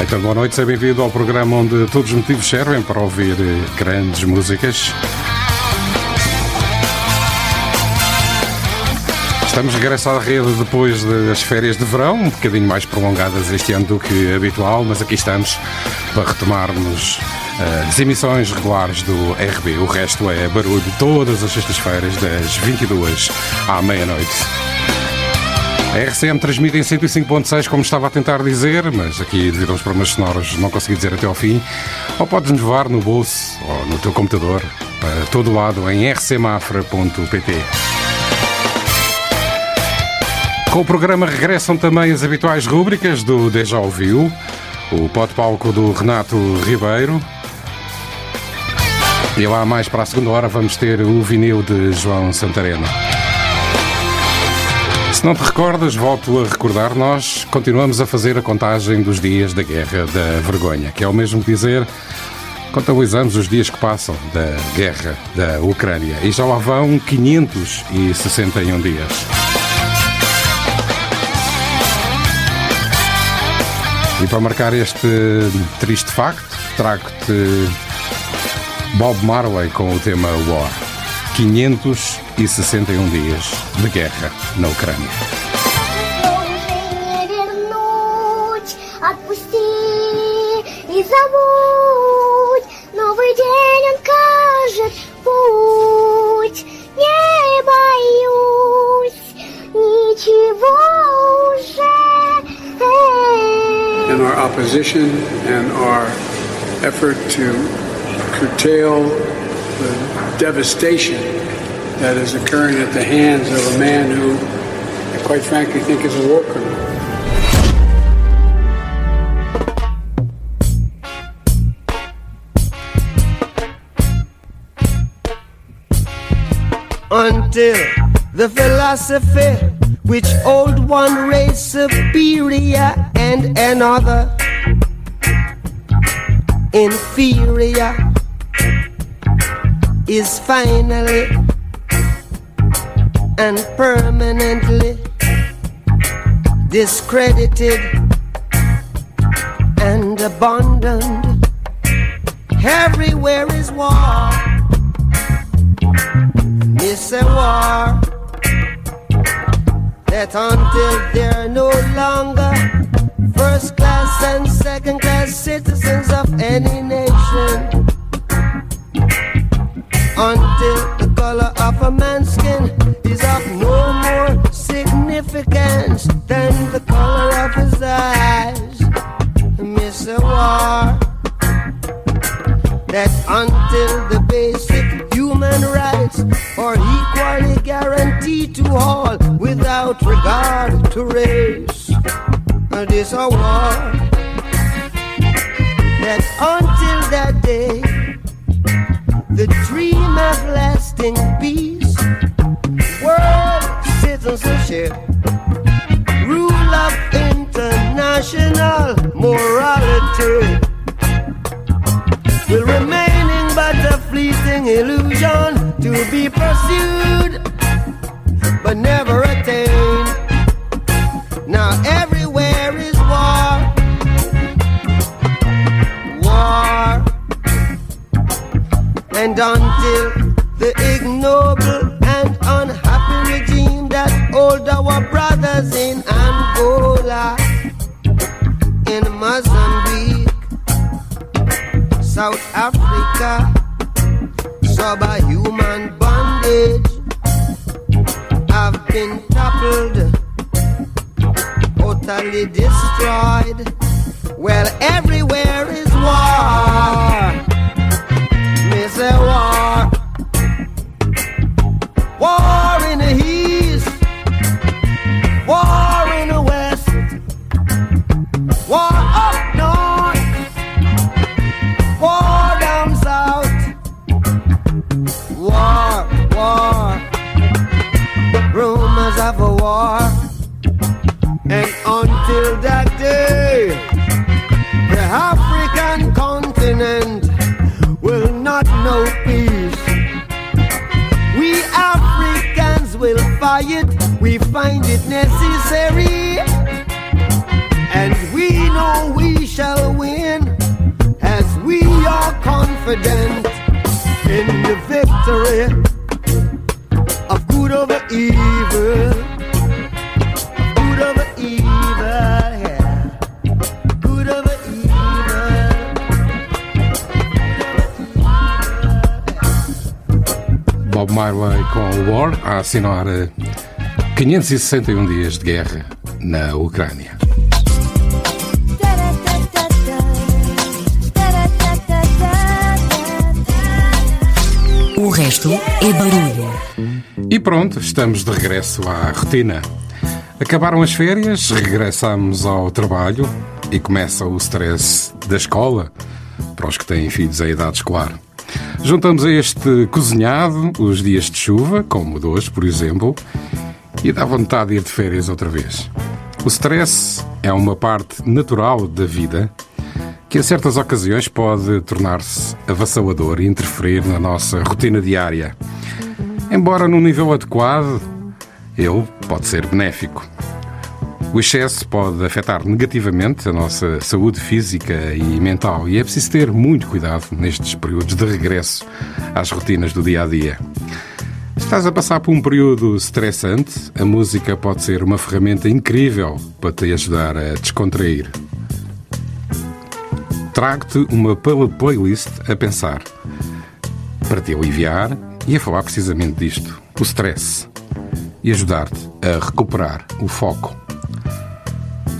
Então, boa noite, seja bem-vindo ao programa onde todos os motivos servem para ouvir eh, grandes músicas. Estamos de regresso à rede depois das férias de verão, um bocadinho mais prolongadas este ano do que habitual, mas aqui estamos para retomarmos eh, as emissões regulares do RB. O resto é barulho todas as sextas-feiras, das 22 à meia-noite. A RCM transmite em 105.6, como estava a tentar dizer, mas aqui, devido aos problemas sonoros, não consegui dizer até ao fim. Ou podes-nos levar no bolso ou no teu computador, para todo lado, em rcmafra.pt. Com o programa regressam também as habituais rúbricas do Deja Ouviu, o pote-palco do Renato Ribeiro. E lá mais para a segunda hora vamos ter o vinil de João Santareno. Se não te recordas, volto a recordar, nós continuamos a fazer a contagem dos dias da Guerra da Vergonha, que é o mesmo dizer, contabilizamos os dias que passam da guerra da Ucrânia e já lá vão 561 dias. E para marcar este triste facto, trago-te Bob Marley com o tema War. 561 um dias de guerra na Ucrânia. In our opposition and our effort to curtail the devastation that is occurring at the hands of a man who, I quite frankly, think is a war criminal. until the philosophy which old one race superior and another inferior is finally and permanently discredited and abandoned. Everywhere is war. It's a war that until they're no longer first class and second class citizens of any nation, until the color of a man's skin is of no more significance than the color of his eyes, miss a war that until the basic human rights are equally guaranteed to all without regard to race. And This a war that until that day, the dream of lasting peace, world citizenship, rule of international morality. Will remaining but a fleeting illusion to be pursued but never attained. Now and until the ignoble and unhappy regime that hold our brothers in Angola, in Mozambique. South Africa, subhuman bondage have been toppled, totally destroyed. Well, everywhere is war say war. War in the east, war in the west, war up north, war down south, war, war. Rumors of a war, and until that day, perhaps. got no peace. We Africans will fight, we find it necessary. And we know we shall win as we are confident in the victory of good over evil. Bob Marley com War a assinar eh, 561 dias de guerra na Ucrânia. O resto é barulho. E pronto, estamos de regresso à rotina. Acabaram as férias, regressamos ao trabalho e começa o stress da escola para os que têm filhos à idade escolar. Juntamos a este cozinhado os dias de chuva, como de hoje, por exemplo, e dá vontade de ir de férias outra vez. O stress é uma parte natural da vida que, em certas ocasiões, pode tornar-se avassalador e interferir na nossa rotina diária. Embora num nível adequado, ele pode ser benéfico. O excesso pode afetar negativamente a nossa saúde física e mental e é preciso ter muito cuidado nestes períodos de regresso às rotinas do dia a dia. Se estás a passar por um período estressante, a música pode ser uma ferramenta incrível para te ajudar a descontrair. Trago-te uma playlist a pensar, para te aliviar e a falar precisamente disto, o stress, e ajudar-te a recuperar o foco.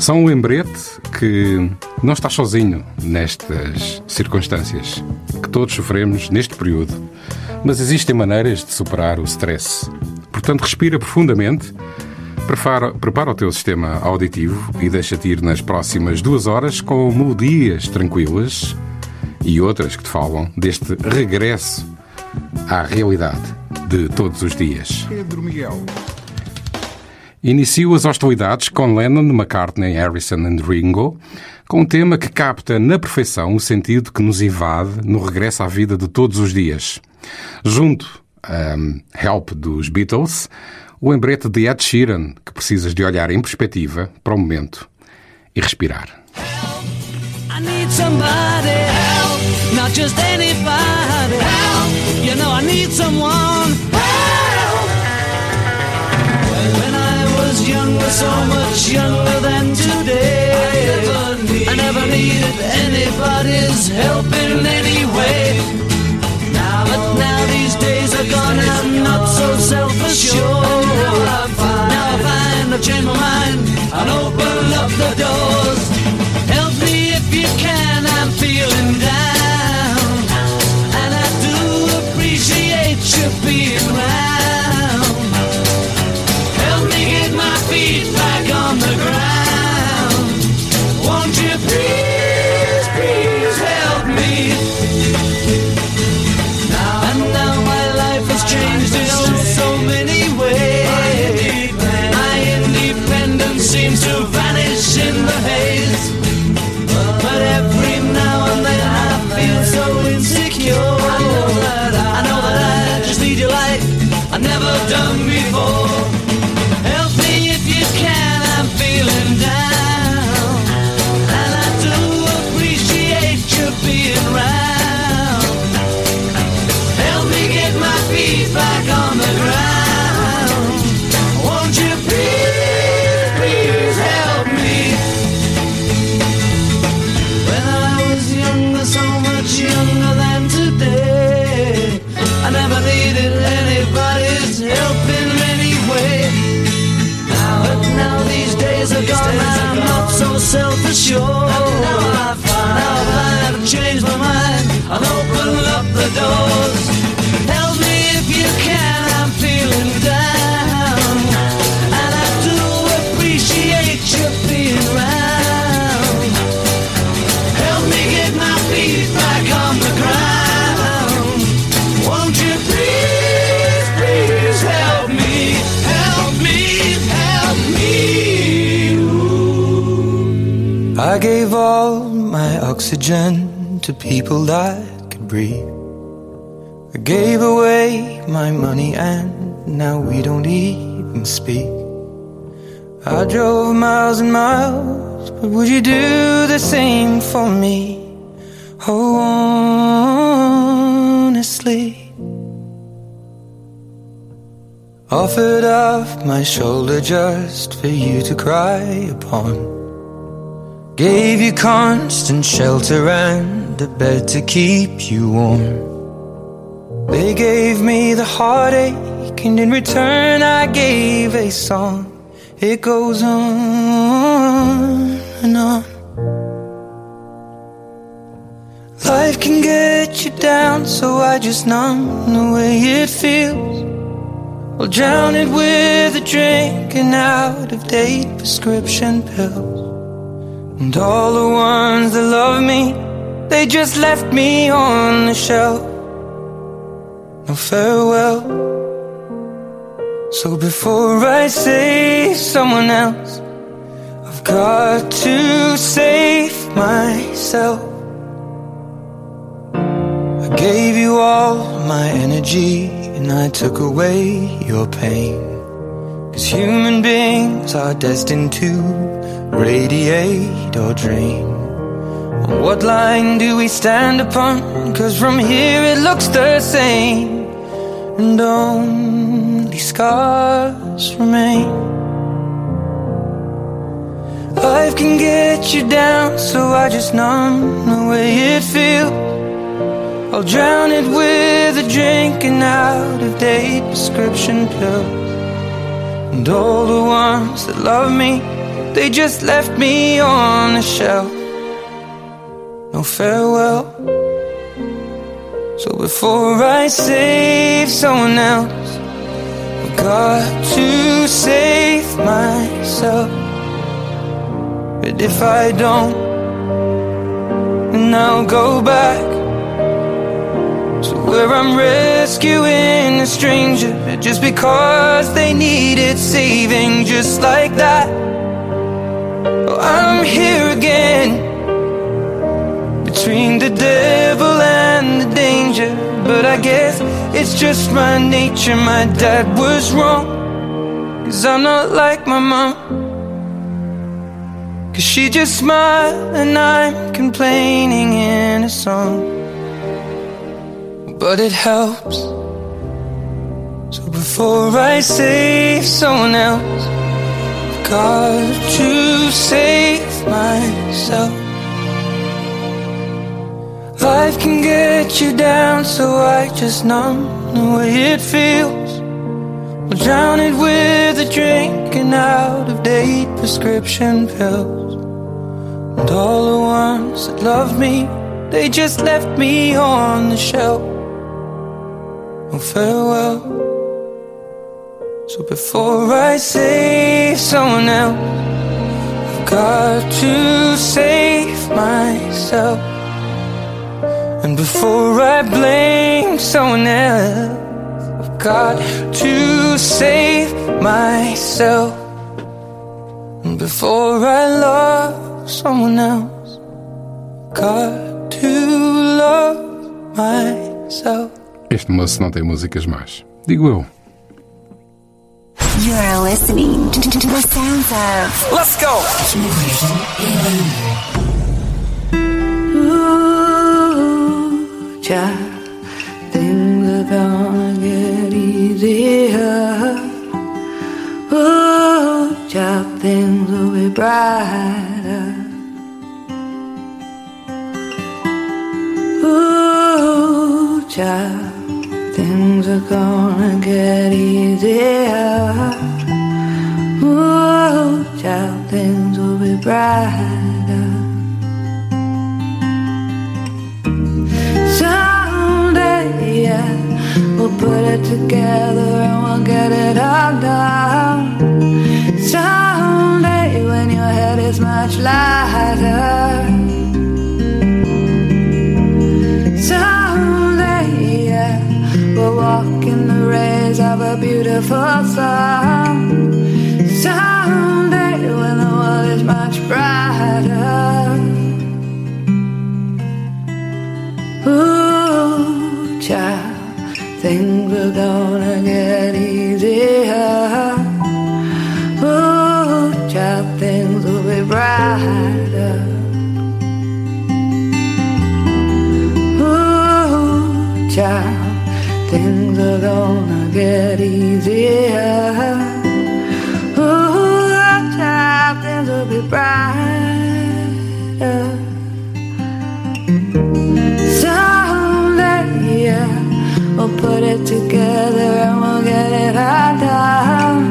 São um lembrete que não estás sozinho nestas circunstâncias, que todos sofremos neste período, mas existem maneiras de superar o stress. Portanto, respira profundamente, prepara, prepara o teu sistema auditivo e deixa-te ir nas próximas duas horas com melodias tranquilas e outras que te falam deste regresso à realidade de todos os dias. Pedro Miguel. Inicio as hostilidades com Lennon, McCartney, Harrison e Ringo, com um tema que capta na perfeição o sentido que nos invade no regresso à vida de todos os dias. Junto a um, Help dos Beatles, o lembrete de Ed Sheeran, que precisas de olhar em perspectiva para o momento e respirar. I so much younger than today, I never, needed anybody's help in any way. Now, but now these days are gone, I'm not so self-assured. Now I find, I've changed my mind and open up the doors. I gave all my oxygen to people that could breathe. I gave away my money and now we don't even speak. I drove miles and miles, but would you do the same for me? Oh, honestly. Offered up my shoulder just for you to cry upon. Gave you constant shelter and a bed to keep you warm. They gave me the heartache, and in return, I gave a song. It goes on and on. Life can get you down, so I just numb the way it feels. I'll drown it with a drink and out of date prescription pills. And all the ones that love me, they just left me on the shelf. No farewell. So before I save someone else, I've got to save myself. I gave you all my energy and I took away your pain. Cause human beings are destined to radiate or drain. What line do we stand upon? Cause from here it looks the same. And only scars remain. Life can get you down, so I just numb the way it feels. I'll drown it with a drink and out of date prescription pills. And all the ones that love me, they just left me on the shelf. No farewell. So before I save someone else, I've got to save myself. But if I don't, then I'll go back to where I'm rescuing a stranger just because they needed saving, just like that. I'm here again between the devil and the danger. But I guess it's just my nature. My dad was wrong, cause I'm not like my mom. Cause she just smiled and I'm complaining in a song. But it helps. So before I save someone else, Got to save myself. Life can get you down, so I just numb the way it feels. I'll drown it with a drink and out of date prescription pills. And all the ones that love me, they just left me on the shelf. No farewell. So before I save someone else, I've got to save myself. And before I blame someone else, I've got to save myself. And before I love someone else, I've got to love myself. Este moço não tem músicas más. Digo eu. You're listening to, to, to the sounds of Let's go! Ooh, child, things are gonna get easier. Ooh, child, things will be brighter. Ooh, child, things are gonna get easier. Ooh, child, things will be brighter. Someday, yeah, we'll put it together and we'll get it all done. Someday, when your head is much lighter. have a beautiful song someday when the world is much brighter. Ooh, child, things are gonna get easier. Ooh, child, things will be brighter. Get easier. Ooh, child, things will be brighter. Someday, yeah, uh, we'll put it together and we'll get it done.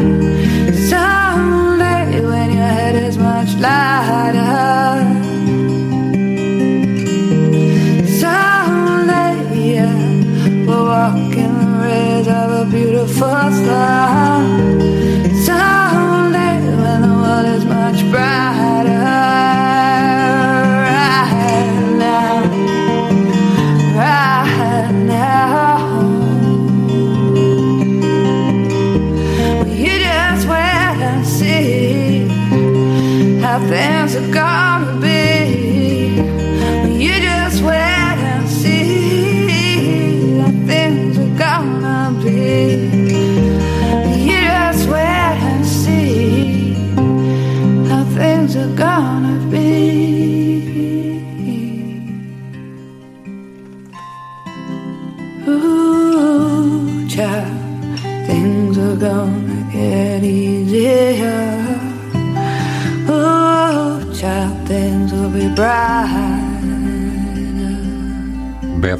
Someday, when your head is much lighter.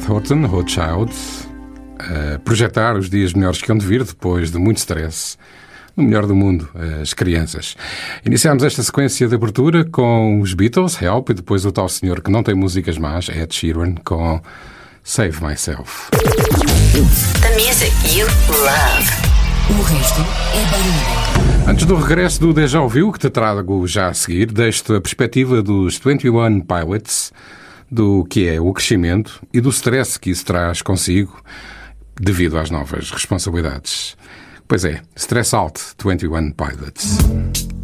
Beth Horton, Hot Child, a projetar os dias melhores que hão de vir depois de muito stress. No melhor do mundo, as crianças. Iniciámos esta sequência de abertura com os Beatles, Help, e depois o tal senhor que não tem músicas más, Ed Sheeran, com Save Myself. The music you love. O resto é barulho. Antes do regresso do Deja Vu, que te trago já a seguir, deixo-te a perspectiva dos 21 Pilots, do que é o crescimento e do stress que isso traz consigo devido às novas responsabilidades. Pois é, Stress Out 21 Pilots.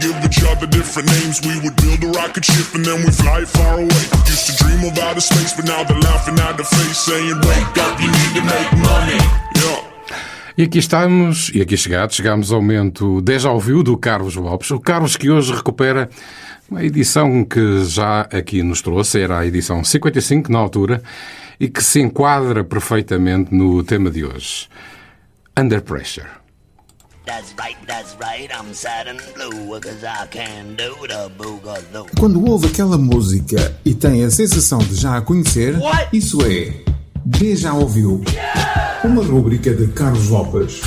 Give each other different names. We would build a rocket ship and then fly far away. Used to dream of outer space, but now they're laughing at the face, saying, wake up, you need to make money. Yeah. E aqui estamos, e aqui chegados, chegamos ao momento déjà vu do Carlos Lopes. O Carlos que hoje recupera uma edição que já aqui nos trouxe, era a edição 55 na altura, e que se enquadra perfeitamente no tema de hoje. Under Pressure. Quando ouve aquela música e tem a sensação de já a conhecer, isso é Déjà ouviu. Uma rúbrica de Carlos Lopes.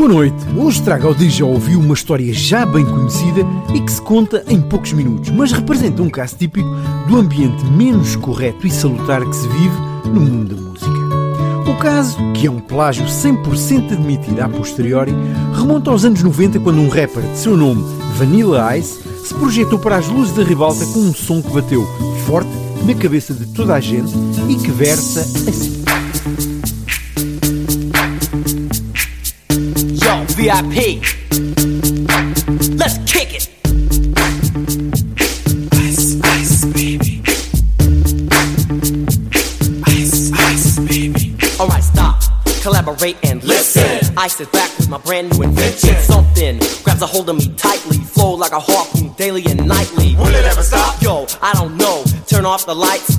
Boa noite. Hoje trago ao Déjà Ouviu uma história já bem conhecida e que se conta em poucos minutos, mas representa um caso típico do ambiente menos correto e salutar que se vive no mundo da música. O caso, que é um plágio 100% admitido a posteriori, remonta aos anos 90 quando um rapper de seu nome, Vanilla Ice, se projetou para as luzes da ribalta com um som que bateu forte na cabeça de toda a gente e que versa assim. VIP. Let's kick it. Ice, ice, baby. Ice, ice, baby. Alright, stop. Collaborate and listen. Ice is back with my brand new invention. Something grabs a hold of me tightly. Flow like a harpoon daily and nightly. Will it ever stop? Yo, I don't know. Turn off the lights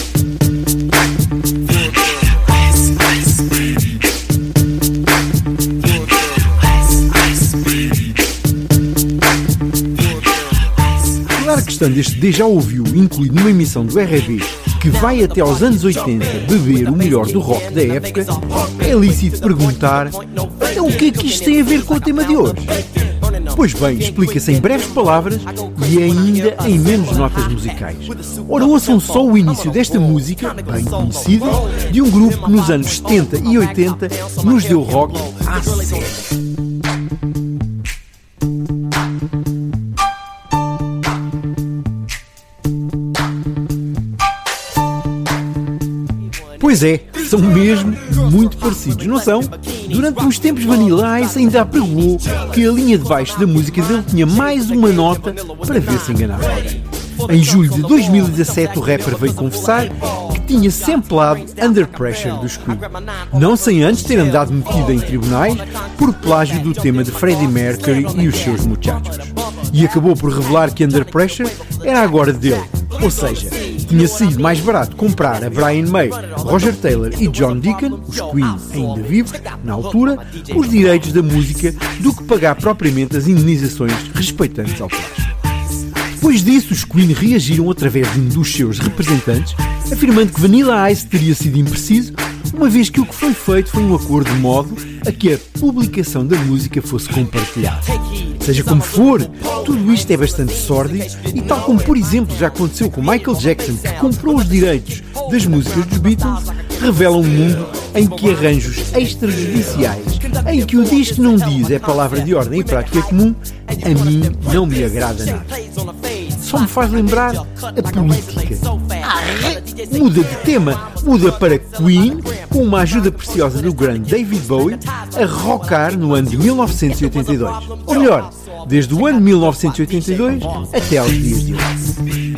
Claro que estando este déjà ouviu incluído numa emissão do RB que vai até aos anos 80 beber o melhor do rock da época, é lícito perguntar então o que é que isto tem a ver com o tema de hoje? Pois bem, explica-se em breves palavras e ainda em menos notas musicais. Ora, ouçam só o início desta música, bem conhecida, de um grupo que nos anos 70 e 80 nos deu rock à série. Pois é, são mesmo muito parecidos, não são? Durante uns tempos Vanilla Ice ainda apregoou que a linha de baixo da música dele tinha mais uma nota para ver se enganava. Em julho de 2017 o rapper veio confessar que tinha samplado Under Pressure dos Queen, não sem antes ter andado metido em tribunais por plágio do tema de Freddie Mercury e os seus muchachos. E acabou por revelar que Under Pressure era agora dele, ou seja, tinha sido mais barato comprar a Brian May, Roger Taylor e John Deacon, os Queen ainda vivos, na altura, os direitos da música do que pagar propriamente as indenizações respeitantes ao plágio. Depois disso, os Queen reagiram através de um dos seus representantes, afirmando que Vanilla Ice teria sido impreciso, uma vez que o que foi feito foi um acordo de modo a que a publicação da música fosse compartilhada. Seja como for, tudo isto é bastante sórdido e tal como por exemplo já aconteceu com Michael Jackson que comprou os direitos das músicas dos Beatles, revela um mundo em que arranjos extrajudiciais, em que o diz que não diz é palavra de ordem e prática comum, a mim não me agrada nada. Só me faz lembrar a política. Muda de tema, muda para Queen, com uma ajuda preciosa do grande David Bowie, a rockar no ano de 1982. Ou melhor, desde o ano de 1982 até aos dias de hoje.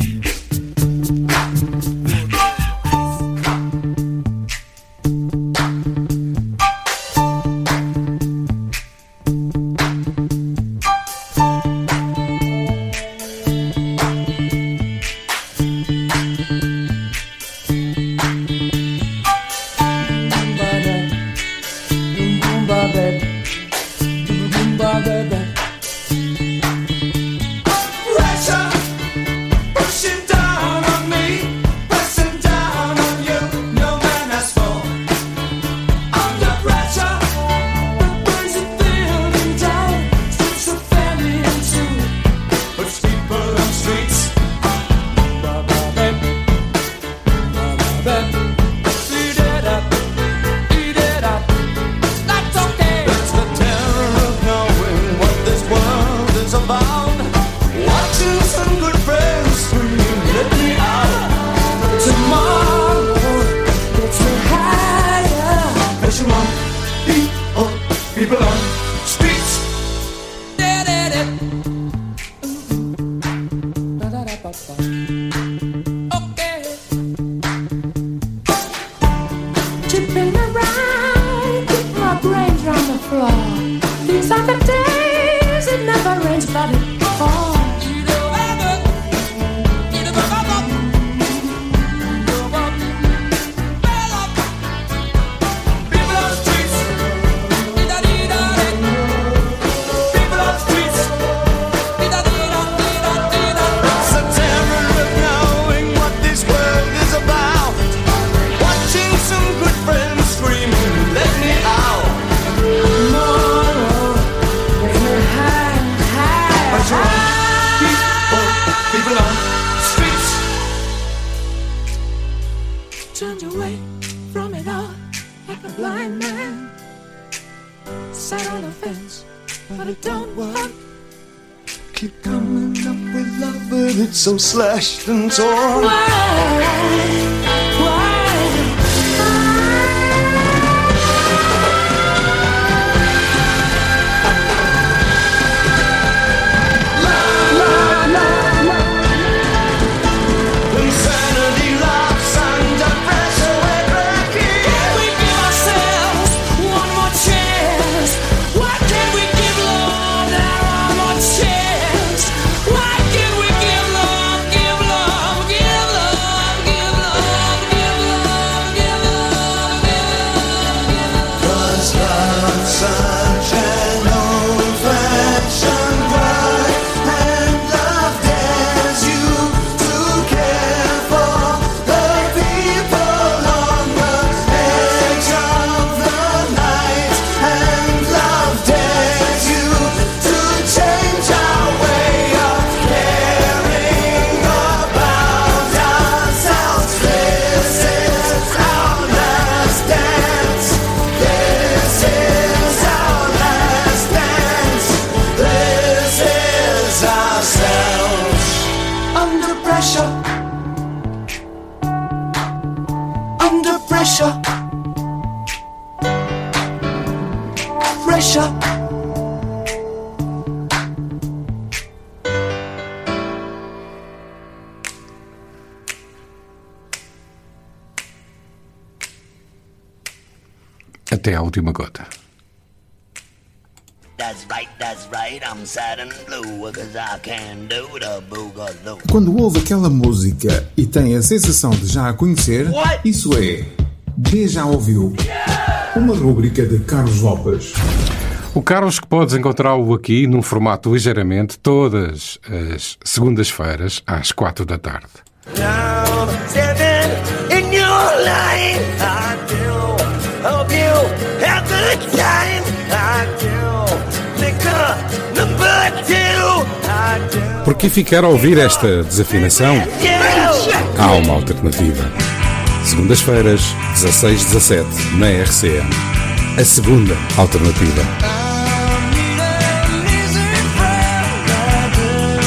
Até à última gota. That's right, that's right. I'm sad and blue because I can do the boogaloo. Quando ouve aquela música e tem a sensação de já a conhecer, isso é já ouviu. Uma rúbrica de Carlos Lopes. O Carlos que podes encontrá-lo aqui num formato ligeiramente todas as segundas-feiras às quatro da tarde. Now, Por que ficar a ouvir esta desafinação? Há uma alternativa. Segundas-feiras, 16-17, na RCM. A segunda alternativa.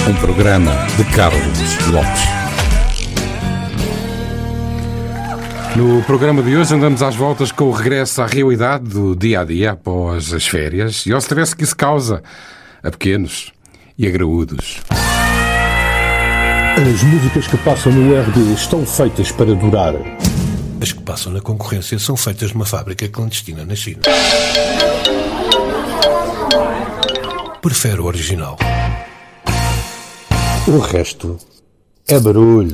Um programa de Carlos Lopes. No programa de hoje andamos às voltas com o regresso à realidade do dia a dia após as férias e ao stress que isso causa a pequenos e a graúdos. As músicas que passam no RD estão feitas para durar. As que passam na concorrência são feitas numa fábrica clandestina na China. Prefere o original. O resto é barulho.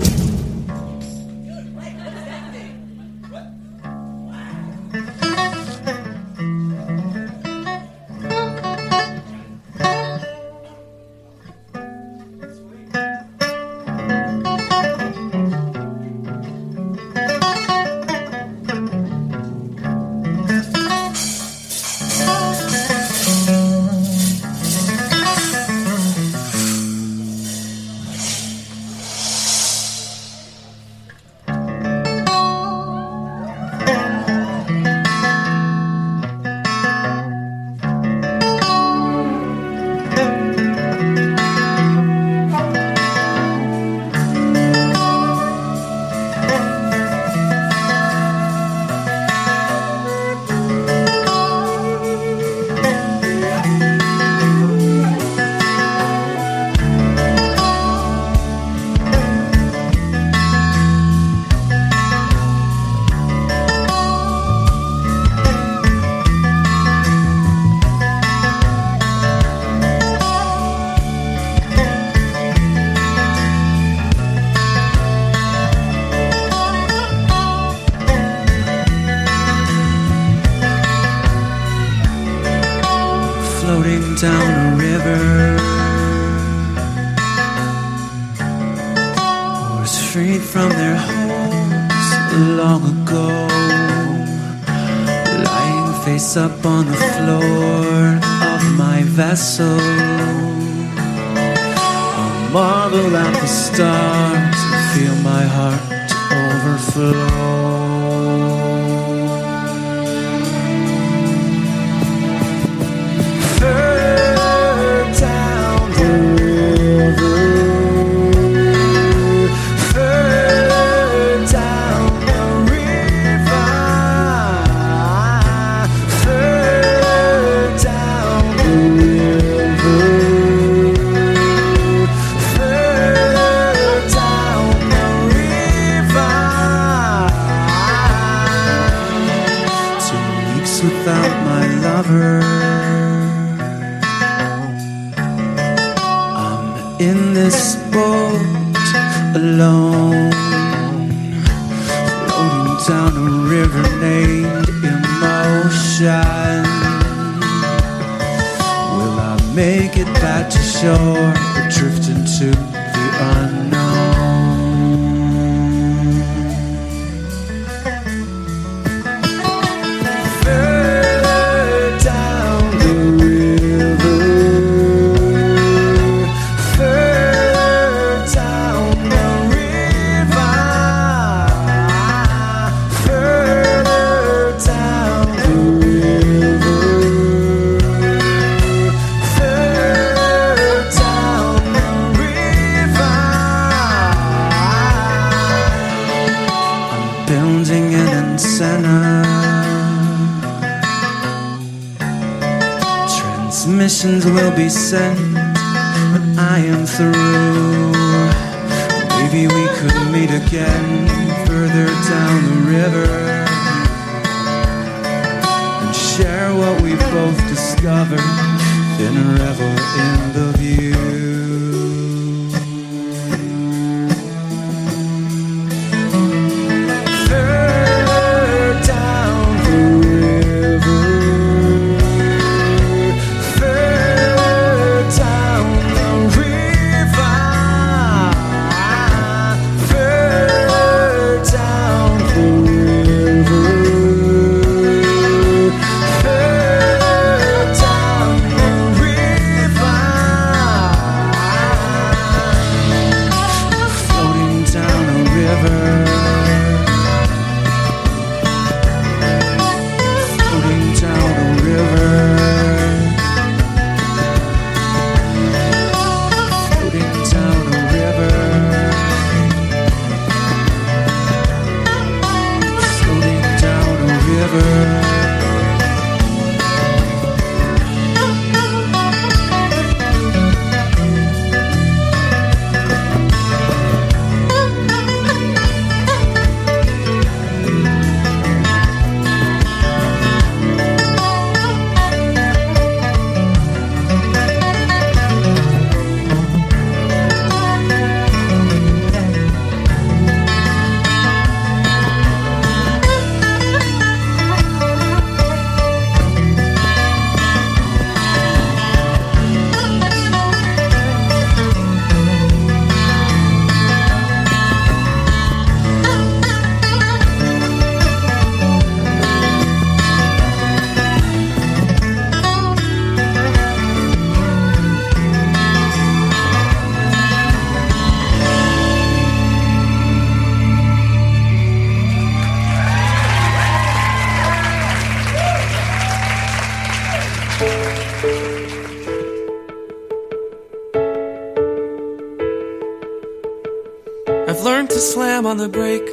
to slam on the brake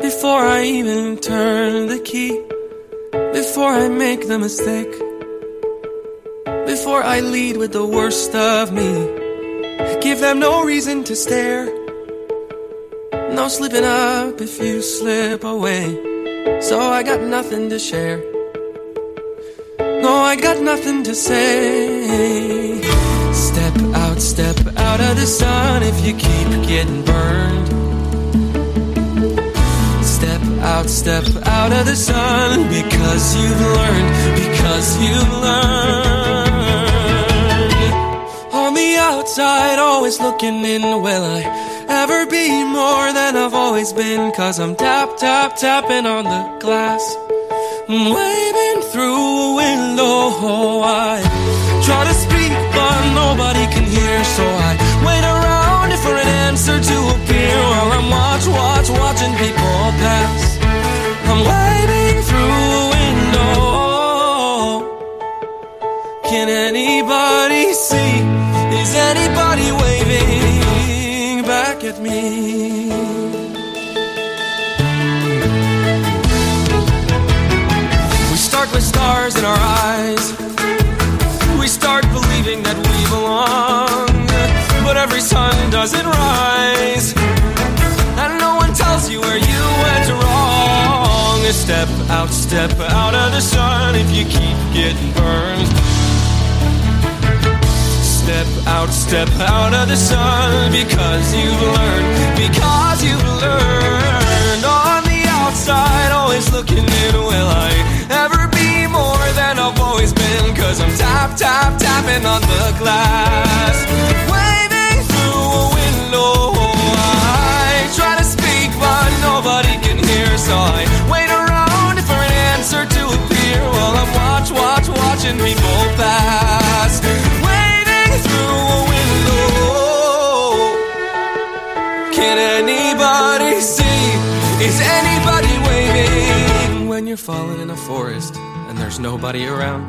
before I even turn the key, before I make the mistake, before I lead with the worst of me. Give them no reason to stare, no slipping up if you slip away. So I got nothing to share. No, I got nothing to say. Step out out of the sun if you keep getting burned. Step out, step out of the sun because you've learned, because you've learned. On the outside, always looking in, will I ever be more than I've always been? Cause I'm tap, tap, tapping on the glass. I'm waving through a window, oh, I try to speak, but nobody can hear, so I an answer to appear while I'm watch, watch, watching people pass. I'm waving through a window. Can anybody see? Is anybody waving back at me? We start with stars in our eyes. We start believing that we belong. But every sun doesn't rise. And no one tells you where you went wrong. Step out, step out of the sun if you keep getting burned. Step out, step out of the sun because you've learned, because you've learned. On the outside, always looking in, will I ever be more than I've always been? Cause I'm tap, tap, tapping on the glass. Waving I try to speak, but nobody can hear, so I wait around for an answer to appear while I'm watch, watch, watching people pass. Waving through a window. Can anybody see? Is anybody waving when you're falling in a forest and there's nobody around?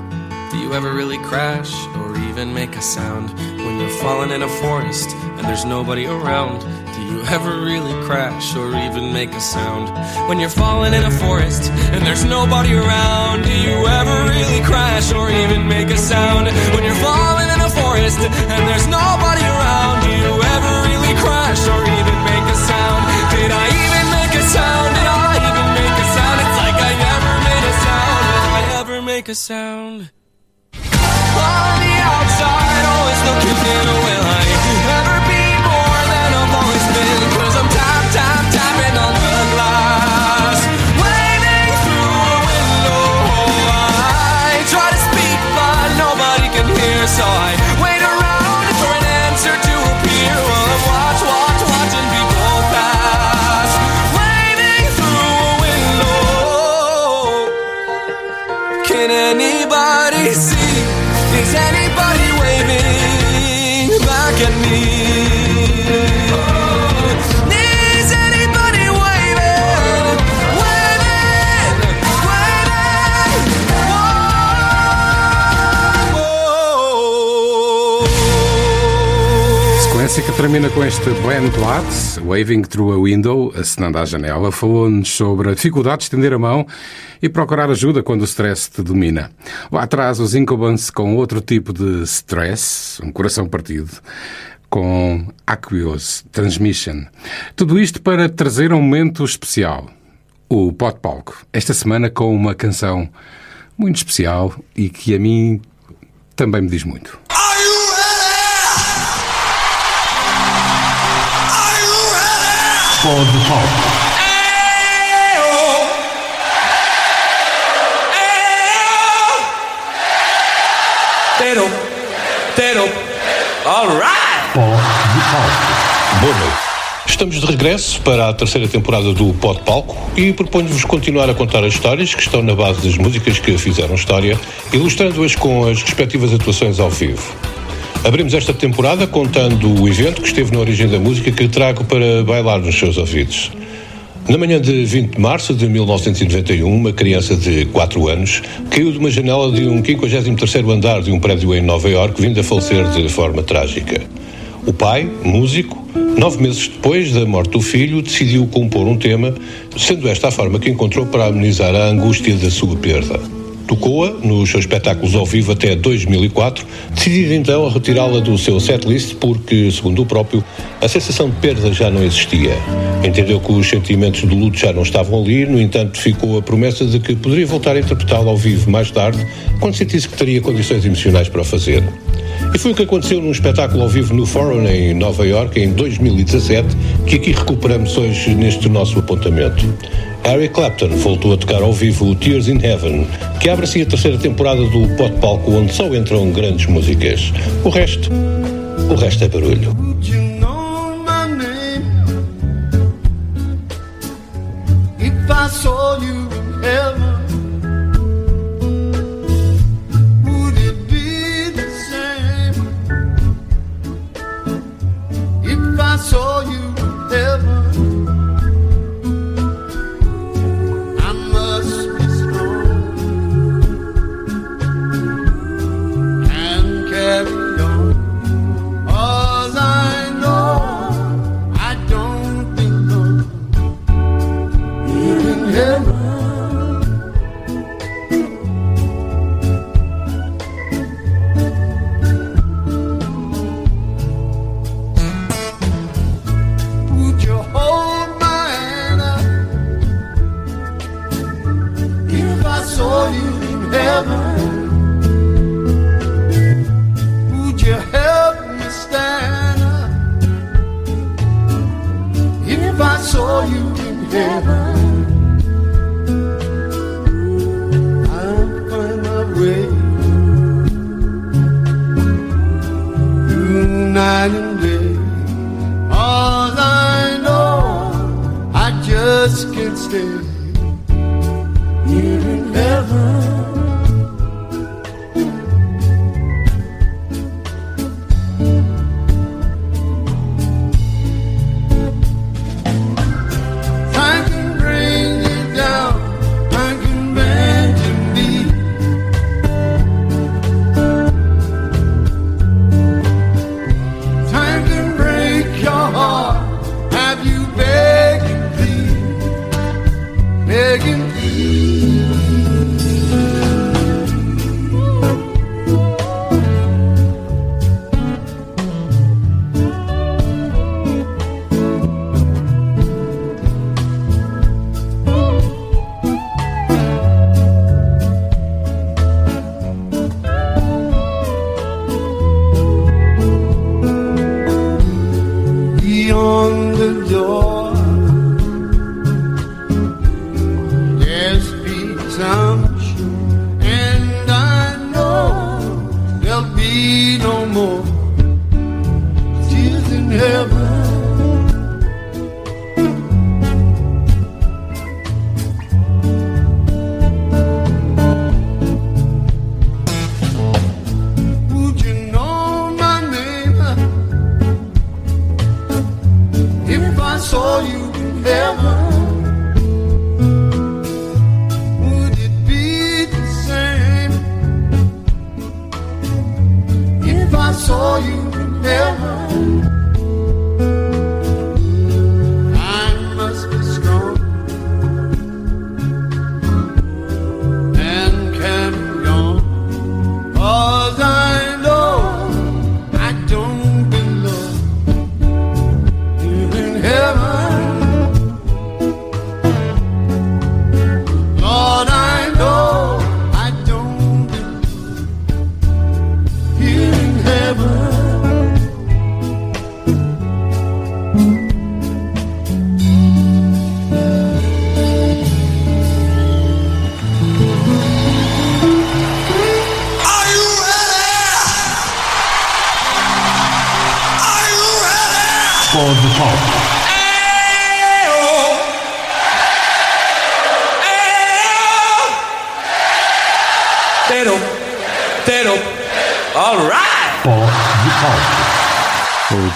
Do you ever really crash or even make a sound when you're falling in a forest and there's nobody around? Do you ever really crash or even make a sound when you're falling in a forest and there's nobody around? Do you ever really crash or even make a sound when you're falling in a forest and there's nobody around? Do you ever really crash or even make a sound? Did I even make a sound? Did I even make a sound? It's like I never made a sound. Did I ever make a sound? On the outside, always looking in, will I ever Que termina com este Ben Platt, Waving Through a Window, acenando à janela, falou-nos sobre a dificuldade de estender a mão e procurar ajuda quando o stress te domina. Lá atrás, os Incubans com outro tipo de stress, um coração partido, com Aqueous Transmission. Tudo isto para trazer um momento especial. O Pot Palco, esta semana com uma canção muito especial e que a mim também me diz muito. Pod Pop. Tero, tero, alright! Pod Pop. Boa noite. Estamos de regresso para a terceira temporada do Pod Palco e proponho-vos continuar a contar as histórias que estão na base das músicas que fizeram história, ilustrando-as com as respectivas atuações ao vivo. Abrimos esta temporada contando o evento que esteve na origem da música que trago para bailar nos seus ouvidos. Na manhã de 20 de março de 1991, uma criança de 4 anos caiu de uma janela de um 53º andar de um prédio em Nova Iorque, vindo a falecer de forma trágica. O pai, músico, nove meses depois da morte do filho, decidiu compor um tema, sendo esta a forma que encontrou para amenizar a angústia da sua perda. Tocou-a nos seus espetáculos ao vivo até 2004, decidindo então a retirá-la do seu setlist porque, segundo o próprio, a sensação de perda já não existia. Entendeu que os sentimentos do luto já não estavam ali, no entanto, ficou a promessa de que poderia voltar a interpretá-la ao vivo mais tarde, quando sentisse que teria condições emocionais para o fazer. E foi o que aconteceu num espetáculo ao vivo no Forum em Nova York em 2017, que aqui recuperamos hoje neste nosso apontamento. Eric Clapton voltou a tocar ao vivo o Tears in Heaven, que abre assim a terceira temporada do Pot Palco, onde só entram grandes músicas. O resto, o resto é barulho. I saw you I saw you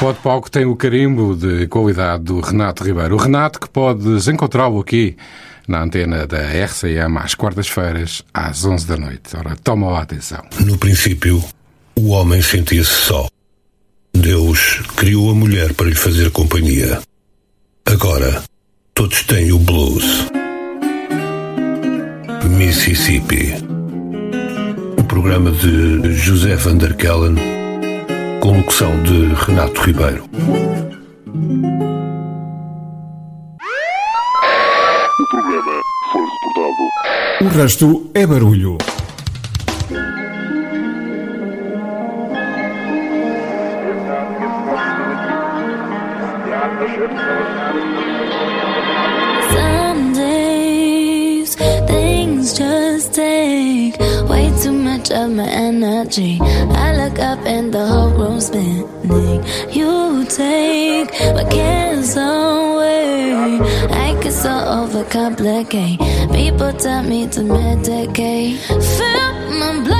O Pod Palco tem o carimbo de qualidade do Renato Ribeiro. O Renato que podes encontrá-lo aqui na antena da RCM às quartas-feiras, às 11 da noite. Ora, toma lá atenção. No princípio, o homem sentia-se só. Deus criou a mulher para lhe fazer companhia. Agora, todos têm o blues. Mississippi. O programa de José Van der Kellen, com locução de Renato Ribeiro. O programa foi reportado. O resto é barulho. Much of my energy. I look up and the whole room's spinning. You take my cares away. I get so overcomplicate. People tell me to medicate. Feel my blood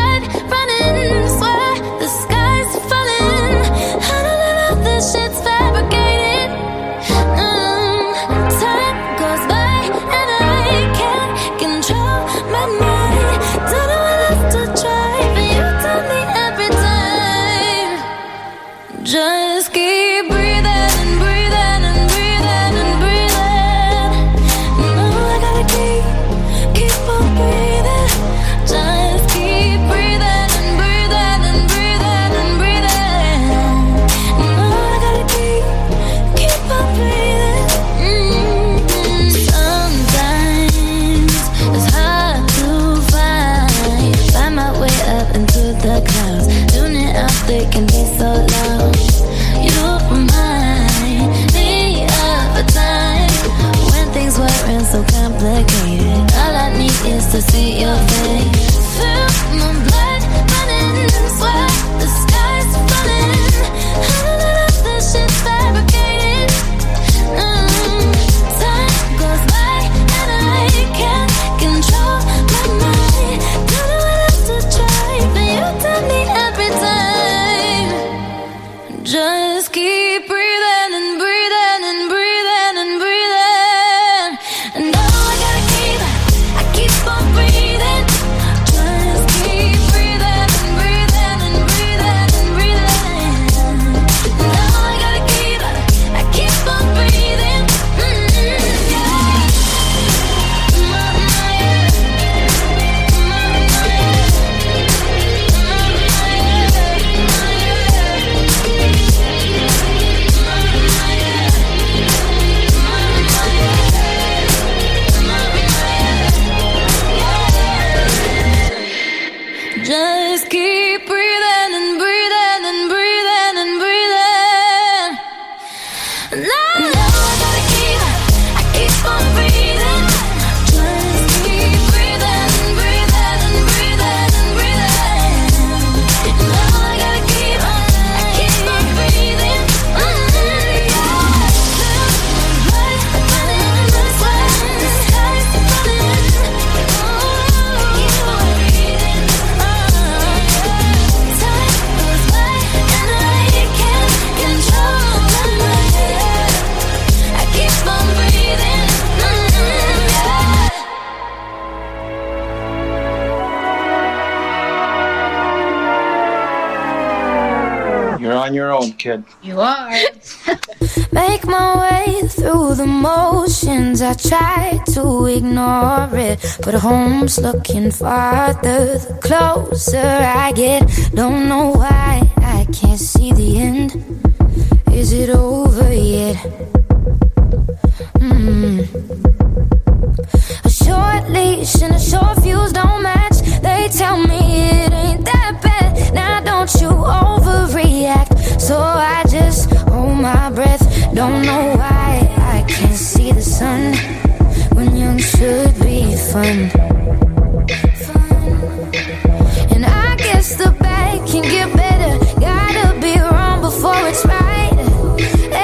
kid. You are. Make my way through the motions. I try to ignore it, but home's looking farther the closer I get. Don't know why I can't see the end. Is it over yet? Hmm. A short leash and a short fuse don't match. They tell me fun. And I guess the bad can get better. Gotta be wrong before it's right.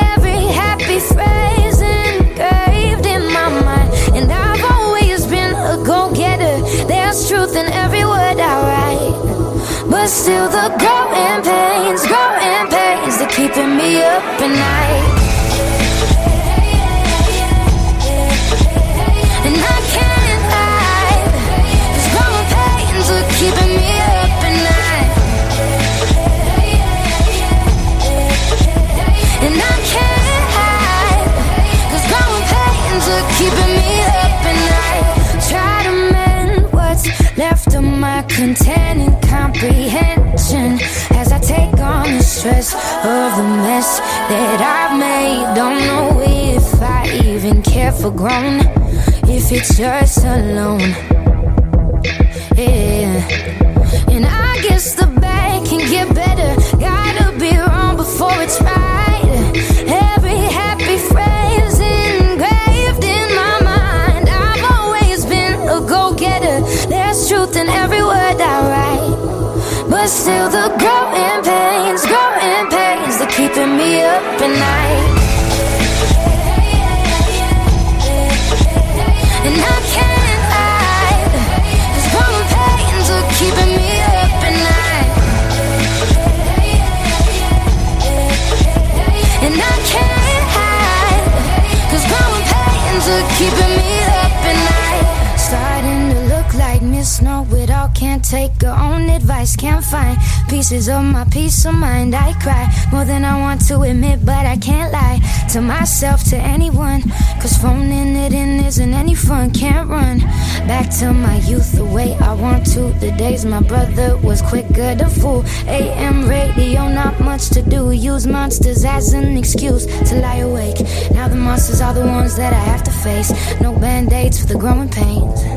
Every happy phrase engraved in my mind. And I've always been a go getter. There's truth in every word I write. But still, the growing pains, growing pains, they're keeping me up at night. Containing comprehension as I take on the stress of the mess that I've made. Don't know if I even care for grown, if it's just alone. Yeah. And I guess the bad can get better. Gotta be wrong before it's right. Still, the growing pains, growing pains, they're keeping me up at night. Can't take her own advice, can't find pieces of my peace of mind. I cry more than I want to admit, but I can't lie to myself, to anyone. Cause phoning it in isn't any fun, can't run back to my youth the way I want to. The days my brother was quicker to fool. AM radio, not much to do. Use monsters as an excuse to lie awake. Now the monsters are the ones that I have to face. No band aids for the growing pains.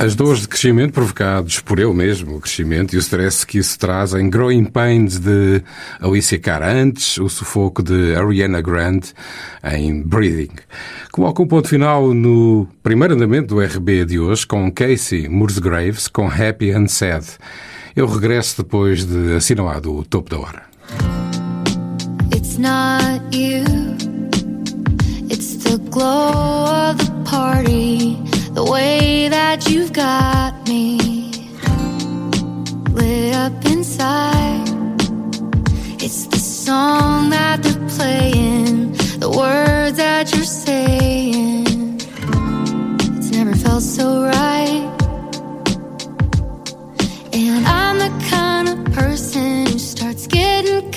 As dores de crescimento provocados por eu mesmo, o crescimento e o stress que isso traz em Growing Pains de Alicia Cara, antes o sufoco de Ariana Grande em Breathing. Coloca um ponto final no primeiro andamento do RB de hoje com Casey Musgraves com Happy and Sad. Eu regresso depois de assinalado o topo da hora. It's not you, it's the glow of the party, the way that you've got me lit up inside. It's the song that they're playing, the words that you're saying. It's never felt so right. And I'm the kind of person who starts getting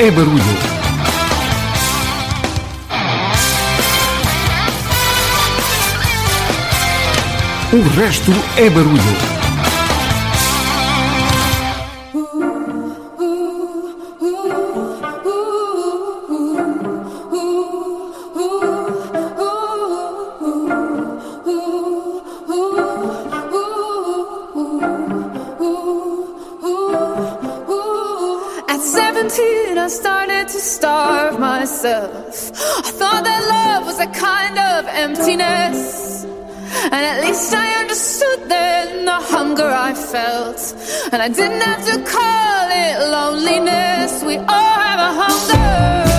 é barulho. O resto é barulho. hunger I felt. And I didn't have to call it loneliness. We all have a hunger.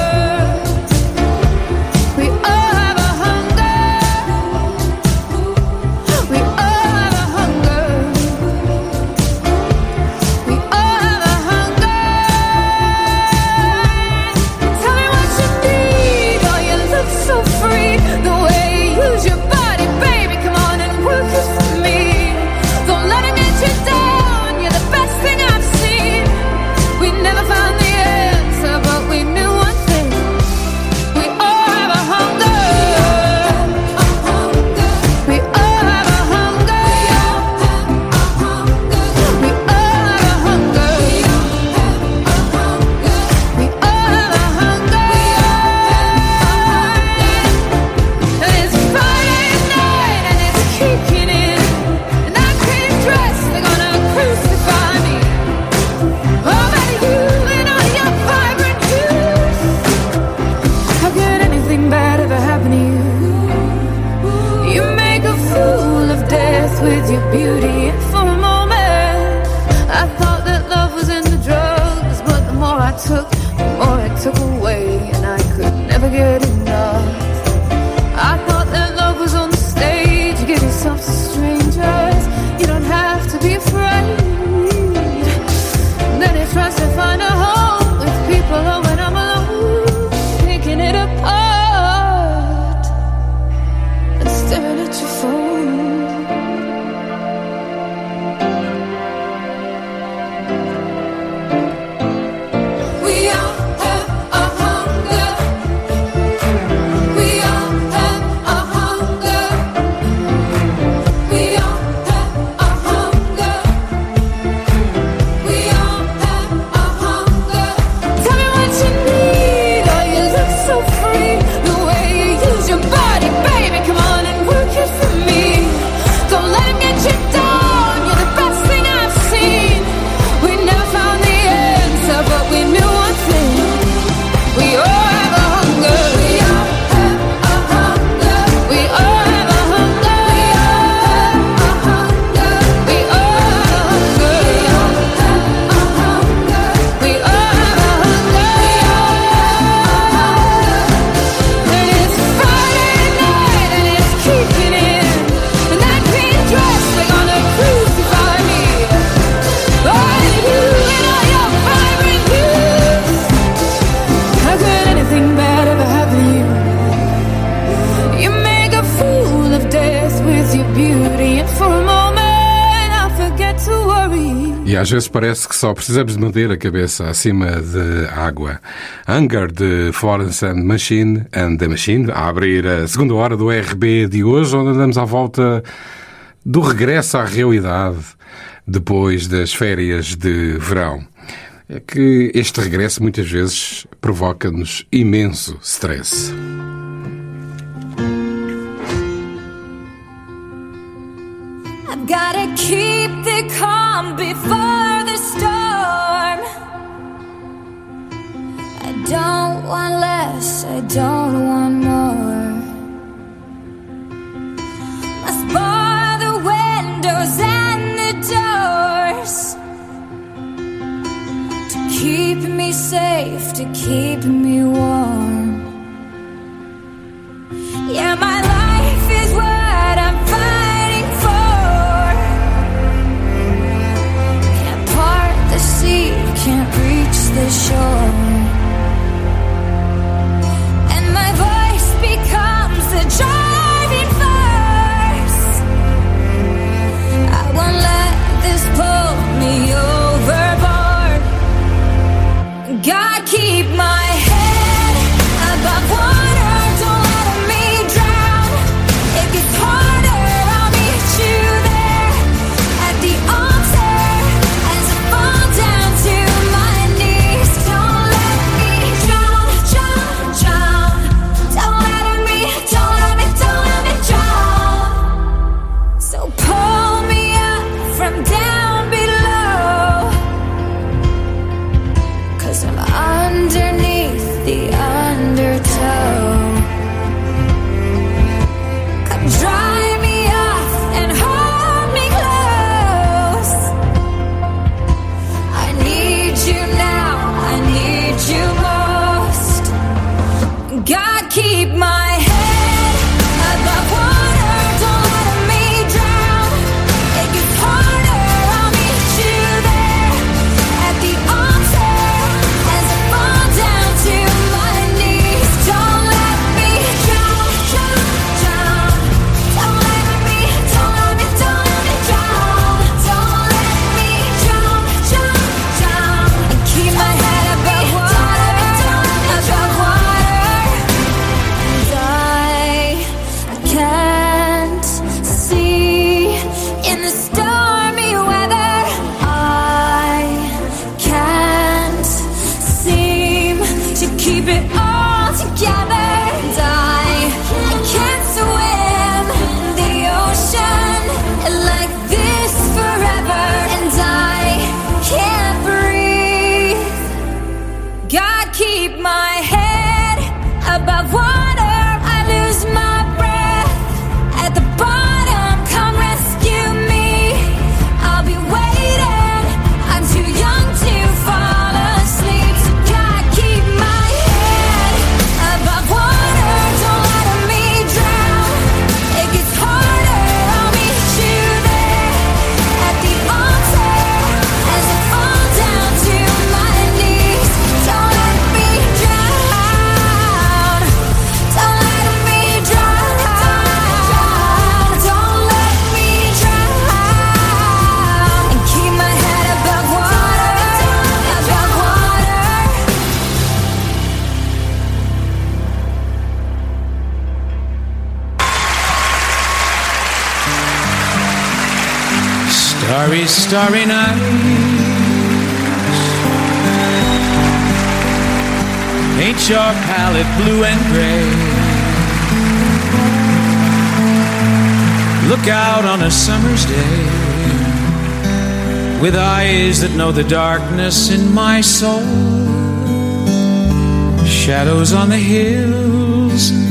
parece que só precisamos manter a cabeça acima de água. Hunger de Florence and Machine and the Machine a abrir a segunda hora do RB de hoje, onde andamos à volta do regresso à realidade depois das férias de verão. É que este regresso muitas vezes provoca-nos imenso stress. don't want less, I don't want more. Must bar the windows and the doors to keep me safe, to keep me warm. Starry, starry night. Ain't your palette blue and gray? Look out on a summer's day with eyes that know the darkness in my soul. Shadows on the hills.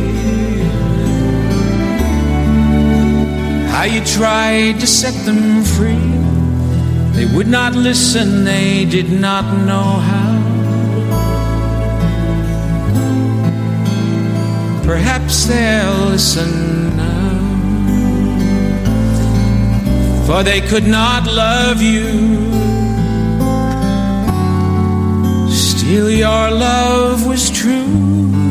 How you tried to set them free. They would not listen, they did not know how. Perhaps they'll listen now. For they could not love you. Still, your love was true.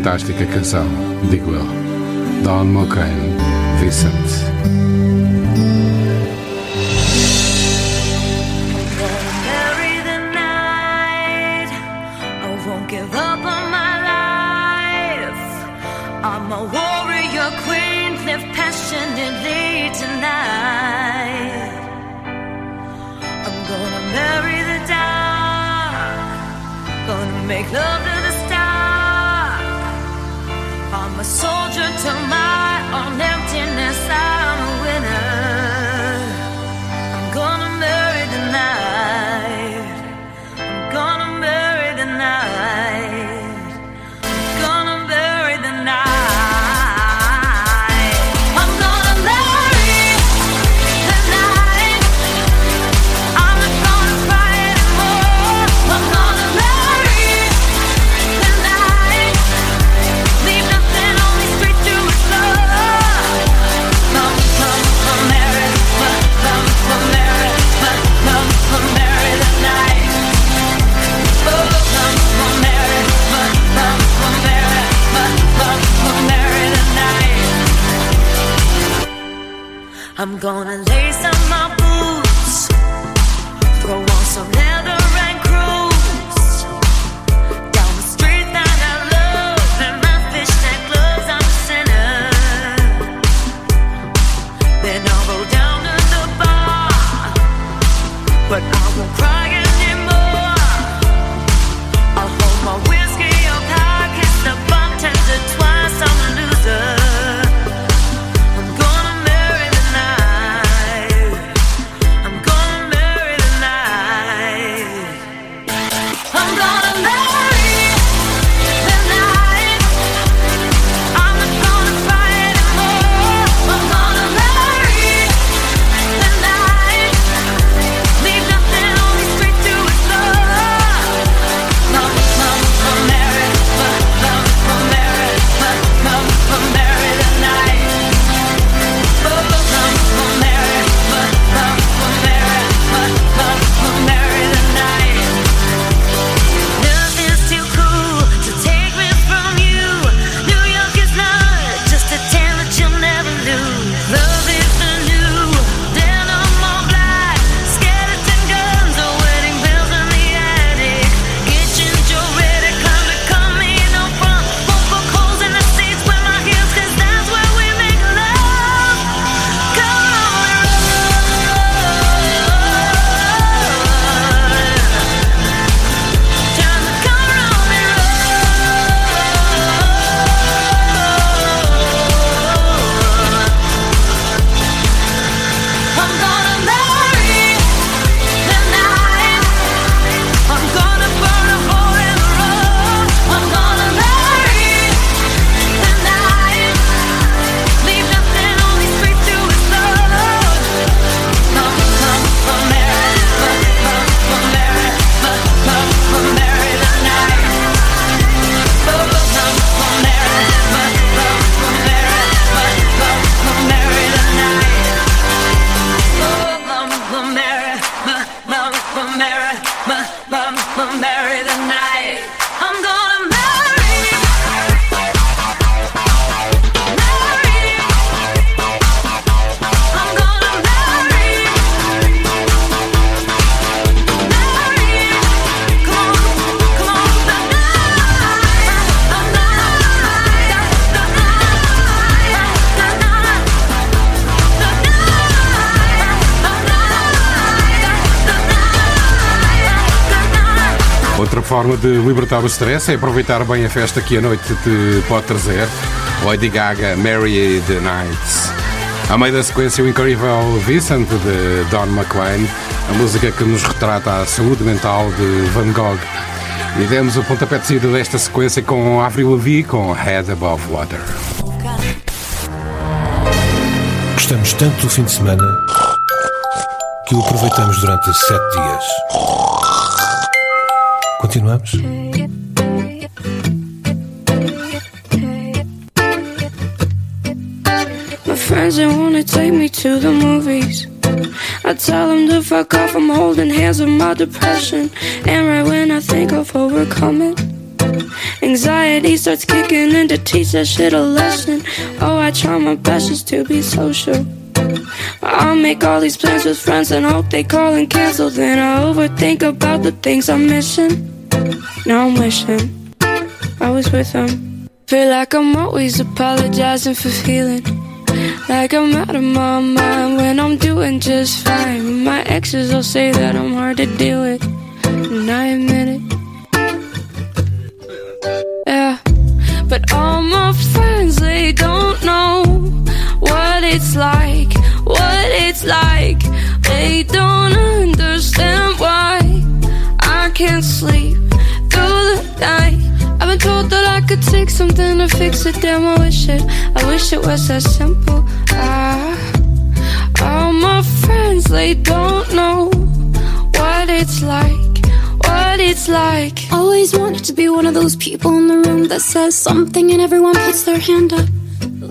Fantástica canção, digo eu. Don Mulcahy, Vincent. Libertar o stress é aproveitar bem a festa que a noite te pode trazer. Lady Gaga, Mary the Nights. A meio da sequência, o incrível Vincent de Don McLean, a música que nos retrata a saúde mental de Van Gogh. E demos o pontapé de saída desta sequência com Avril Lavigne com Head Above Water. Gostamos tanto do fim de semana que o aproveitamos durante sete dias. Continuamos? My friends they wanna take me to the movies. I tell them to fuck off, I'm holding hands with my depression. And right when I think of overcoming, anxiety starts kicking in to teach that shit a lesson. Oh, I try my best just to be social. I make all these plans with friends and hope they call and cancel. Then I overthink about the things I'm missing. Now I'm wishing I was with them. Feel like I'm always apologizing for feeling like I'm out of my mind when I'm doing just fine. My exes all say that I'm hard to deal with, was that simple. Ah, all my friends they don't know what it's like, what it's like. Always wanted to be one of those people in the room that says something and everyone puts their hand up.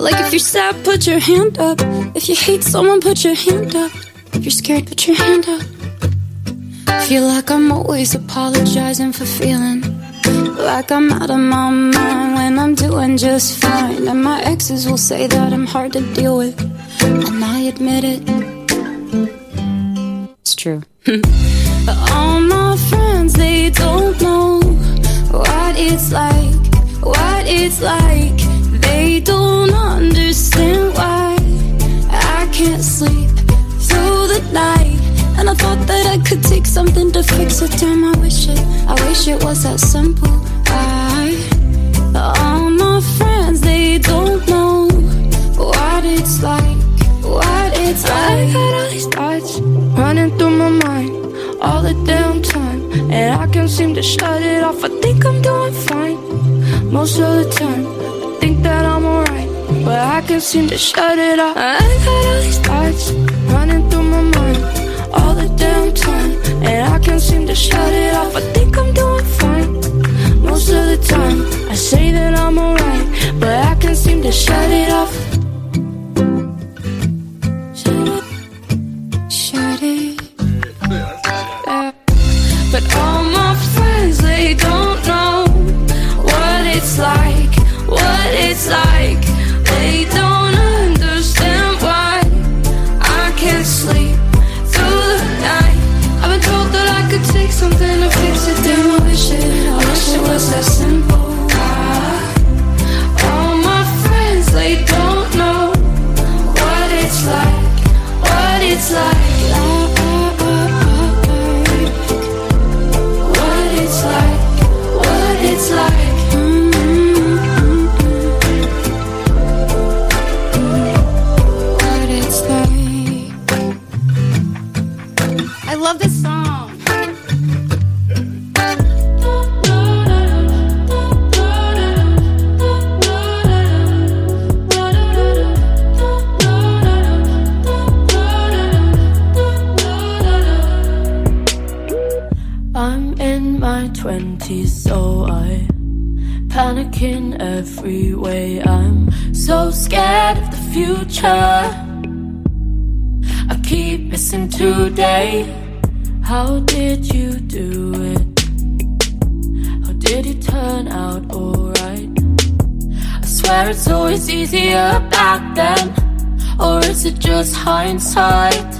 Like if you're sad, put your hand up. If you hate someone, put your hand up. If you're scared, put your hand up. Feel like I'm always apologizing for feeling like I'm out of my mind when I'm doing just fine. And my exes will say that I'm hard to deal with, and I admit it. It's true. But all my friends, they don't know what it's like, what it's like. They don't understand why I can't sleep through the night. And I thought that I could take something to fix it. Damn, I wish it, I wish it was that simple. I, all my friends, they don't know what it's like, what it's like. I got all these thoughts running through my mind all the damn time, and I can't seem to shut it off. I think I'm doing fine most of the time. I think that I'm alright, but I can't seem to shut it off. I got all these thoughts running damn time, and I can't seem to shut it off. I think I'm doing fine most of the time. I say that I'm alright, but I can't seem to shut it off. You do it? How did he turn out alright? I swear it's always easier back then. Or is it just hindsight?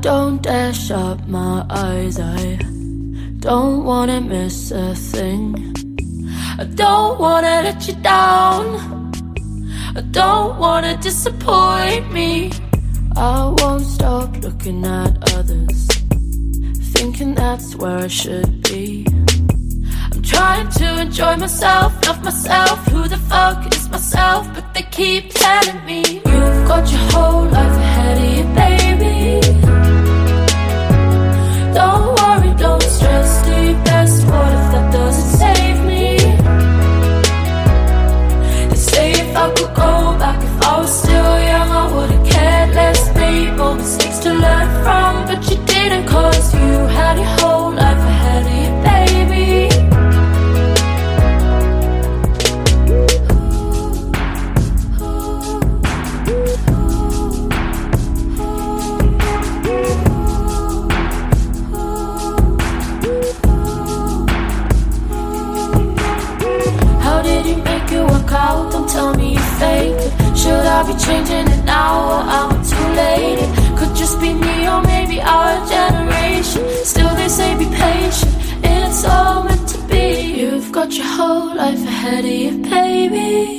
Don't dare shut my eyes. I don't wanna miss a thing. I don't wanna let you down. I don't wanna disappoint me. I won't stop looking at others, thinking that's where I should be. I'm trying to enjoy myself, love myself. Who the fuck is myself? But they keep telling me you've got your whole life ahead of you, baby. If I could go back, tell me you faked. Should I be changing it now or am too late? Could just be me or maybe our generation. Still, they say be patient. It's all meant to be. You've got your whole life ahead of you, baby.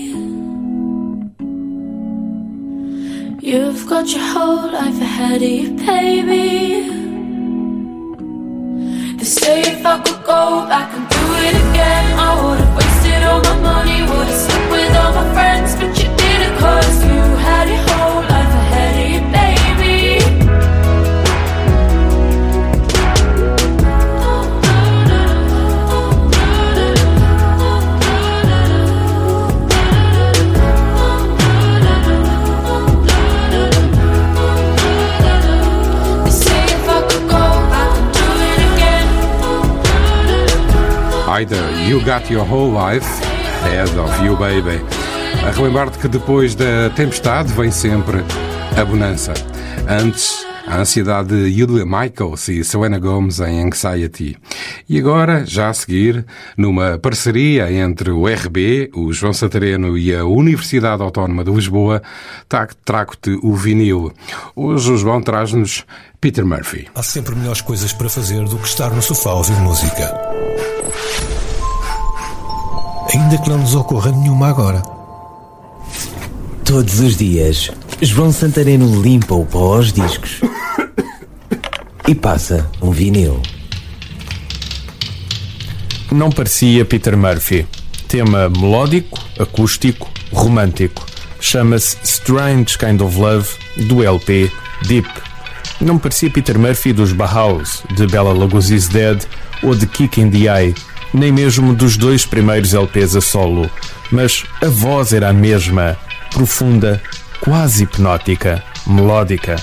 You've got your whole life ahead of you, baby. They say if I could go back and do it again, I would've all my money, would've slept with all my friends, but you didn't, cause you had your whole life You Got Your Whole Life, Head of You Baby. A relembrar-te que depois da tempestade vem sempre a bonança. Antes, a ansiedade de Yulia Michaels e Selena Gomez em Anxiety. E agora, já a seguir, numa parceria entre o RB, o João Santareno e a Universidade Autónoma de Lisboa, tá- trago-te o vinil. Hoje o João traz-nos Peter Murphy. Há sempre melhores coisas para fazer do que estar no sofá ouvir música. Ainda que não nos ocorra nenhuma agora. Todos os dias, João Santareno limpa o pó aos discos e passa um vinil. Não parecia Peter Murphy. Tema melódico, acústico, romântico. Chama-se Strange Kind of Love, do LP Deep. Não parecia Peter Murphy dos Bauhaus, de Bella Lugosi's Dead ou de Kick in the Eye, nem mesmo dos dois primeiros LPs a solo. Mas a voz era a mesma, profunda, quase hipnótica, melódica.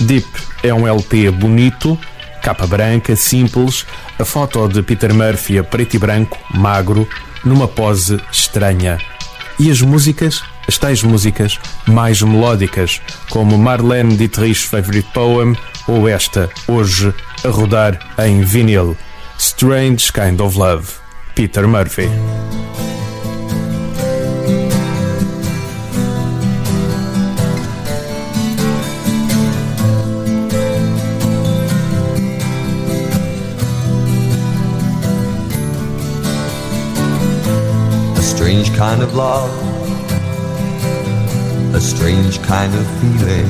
Deep é um LP bonito, capa branca, simples, a foto de Peter Murphy a preto e branco, magro, numa pose estranha. E as músicas, as tais músicas mais melódicas, como Marlene Dietrich's Favorite Poem ou esta, hoje, a rodar em vinil. Strange Kind of Love, Peter Murphy. A strange kind of love, a strange kind of feeling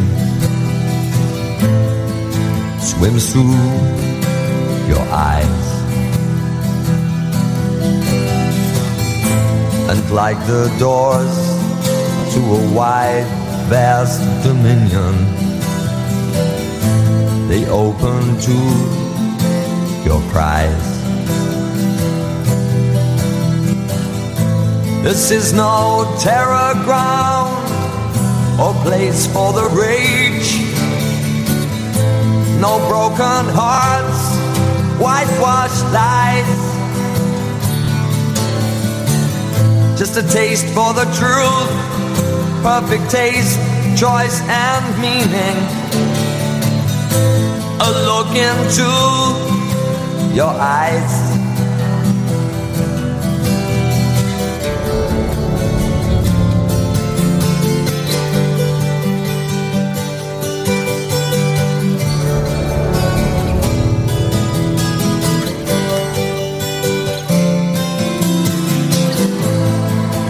swims through your eyes. Like the doors to a wide, vast dominion. They open to your cries. This is no terror ground or place for the rage. No broken hearts, whitewashed lies. Just a taste for the truth, perfect taste, choice, and meaning. A look into your eyes.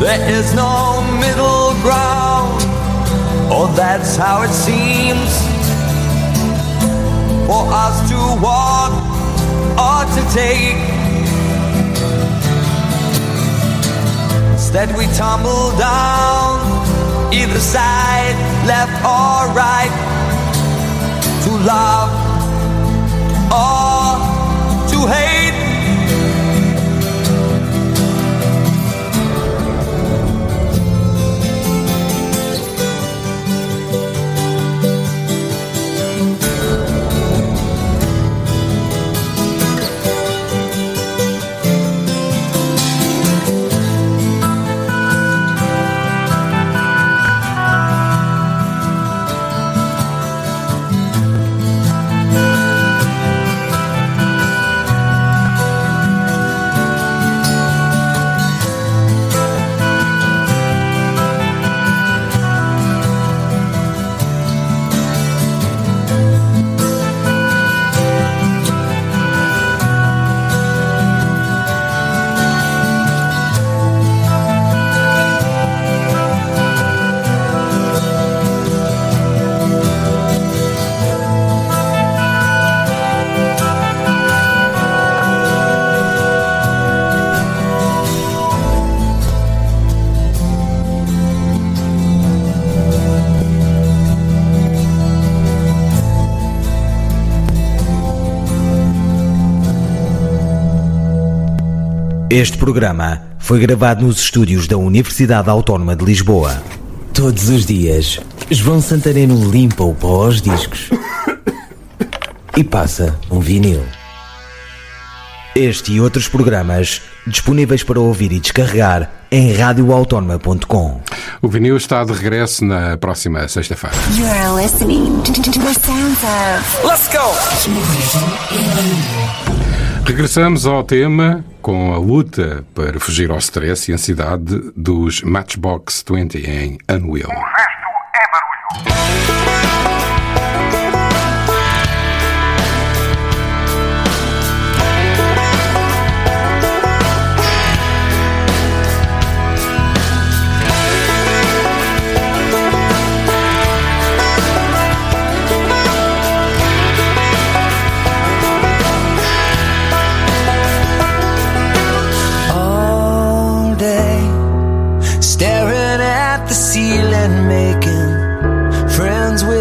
There is no middle ground, or that's how it seems. For us to walk or to take. Instead, we tumble down, either side, left or right, to love Este programa foi gravado nos estúdios da Universidade Autónoma de Lisboa. Todos os dias, João Santareno limpa o pó aos discos e passa um vinil. Este e outros programas disponíveis para ouvir e descarregar em radioautónoma.com. O vinil está de regresso na próxima sexta-feira. You're listening to, to the sounds of. Let's go! Regressamos ao tema com a luta para fugir ao stress e ansiedade dos Matchbox 20 em Unreal. all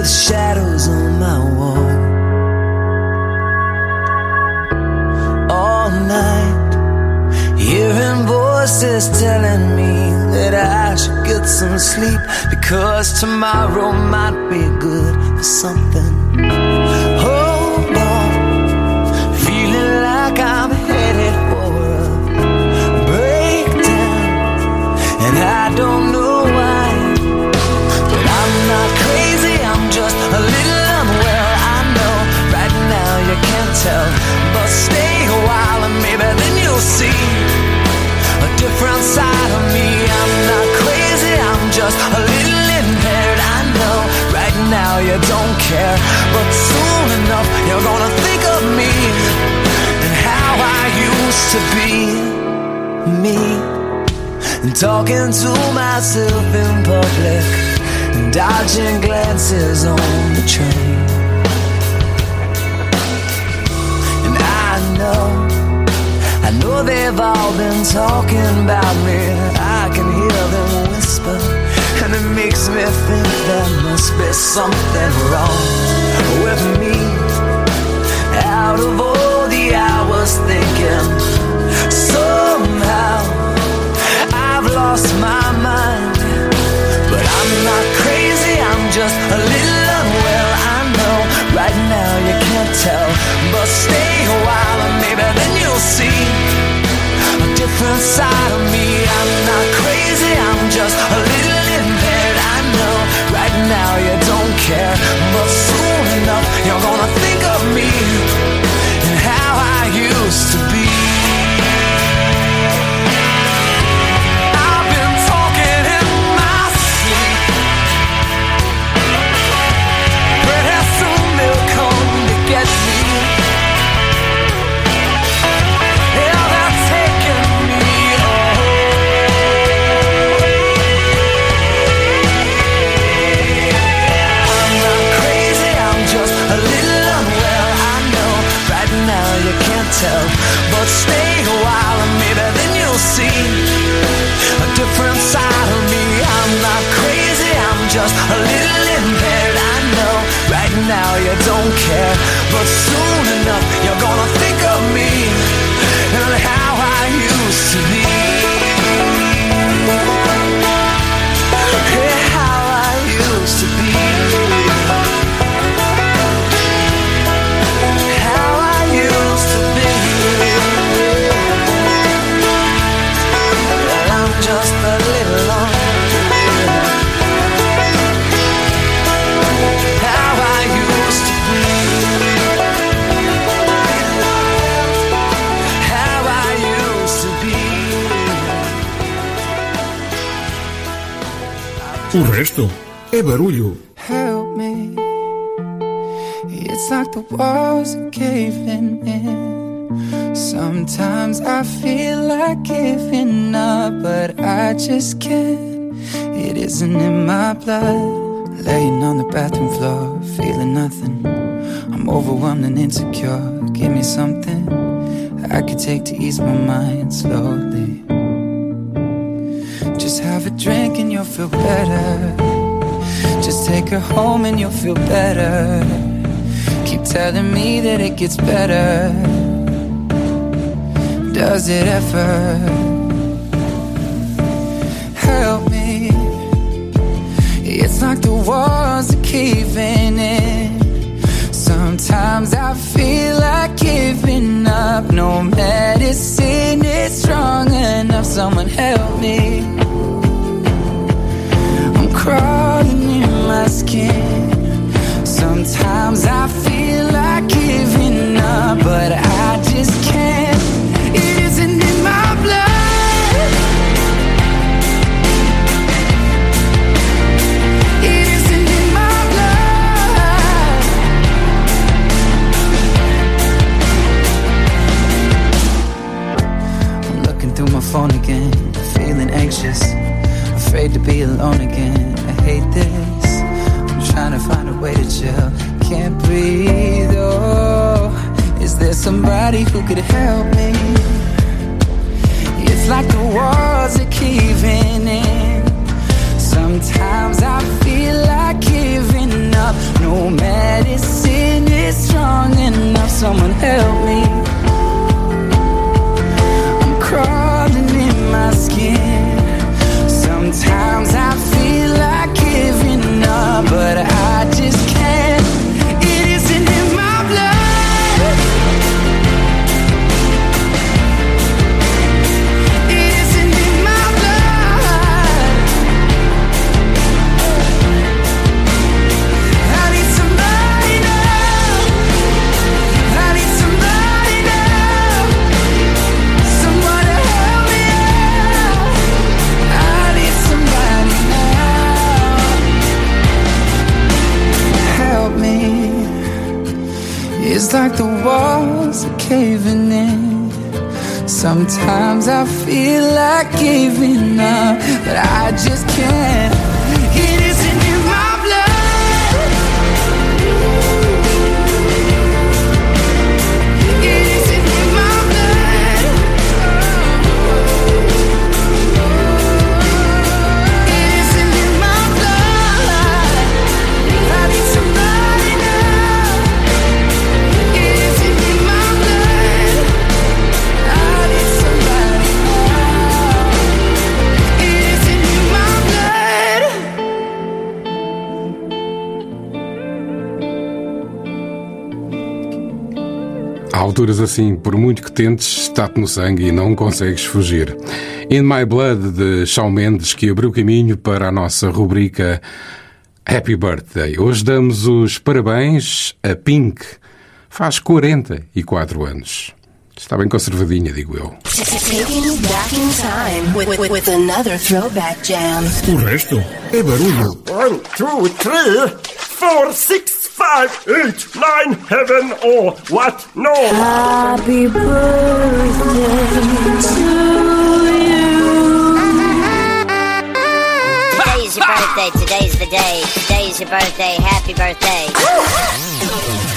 shadows on my wall. All night, hearing voices telling me that I should get some sleep because tomorrow might be good for something. different side of me. I'm not crazy, I'm just a little impaired. I know right now you don't care, but soon enough you're gonna think of me and how I used to be me. And talking to myself in public and dodging glances on the train. And I know I know they've all been talking about me. I can hear them whisper, and it makes me think there must be something wrong with me. Out of all the hours thinking, somehow I've lost my mind. But I'm not crazy, I'm just a little unwell. I know right now you can't tell, but stay a while and maybe see a different side of me. I'm not crazy, I'm just a little but stay a while and maybe then you'll see a different side of me. I'm not crazy, I'm just a little impaired. I know right now you don't care, but soon resto é barulho. help me. It's like the walls are caving in. Sometimes I feel like giving up, but I just can't. It isn't in my blood. Laying on the bathroom floor, feeling nothing. I'm overwhelmed and insecure. Give me something I could take to ease my mind slowly. Drink and you'll feel better. Just take her home and you'll feel better. Keep telling me that it gets better. Does it ever? Help me. It's like the walls are caving in. Sometimes I feel like giving up. No medicine is strong enough. Someone help me. Crawling in my skin. Sometimes I feel like giving up, but I just can't. It isn't in my blood. It isn't in my blood. I'm looking through my phone again, feeling anxious, afraid to be alone again. To find a way to chill. Can't breathe. Oh, is there somebody who could help me? It's like the walls are caving in. Sometimes I feel like giving up. No medicine is strong enough. Someone help me. I'm crawling in my skin. Sometimes I feel like giving up, but I like the walls are caving in. Sometimes I feel like giving up, but I just can't. Alturas assim, por muito que tentes, está-te no sangue e não consegues fugir. In My Blood, de Shawn Mendes, que abriu caminho para a nossa rubrica Happy Birthday. Hoje damos os parabéns a Pink. Faz 44 anos. Está bem conservadinha, digo eu. O resto é barulho. One, two, three, four, six, five, eight, nine, heaven or what? No. Happy birthday to you. Today's your birthday, today's the day. Today's your birthday, happy birthday.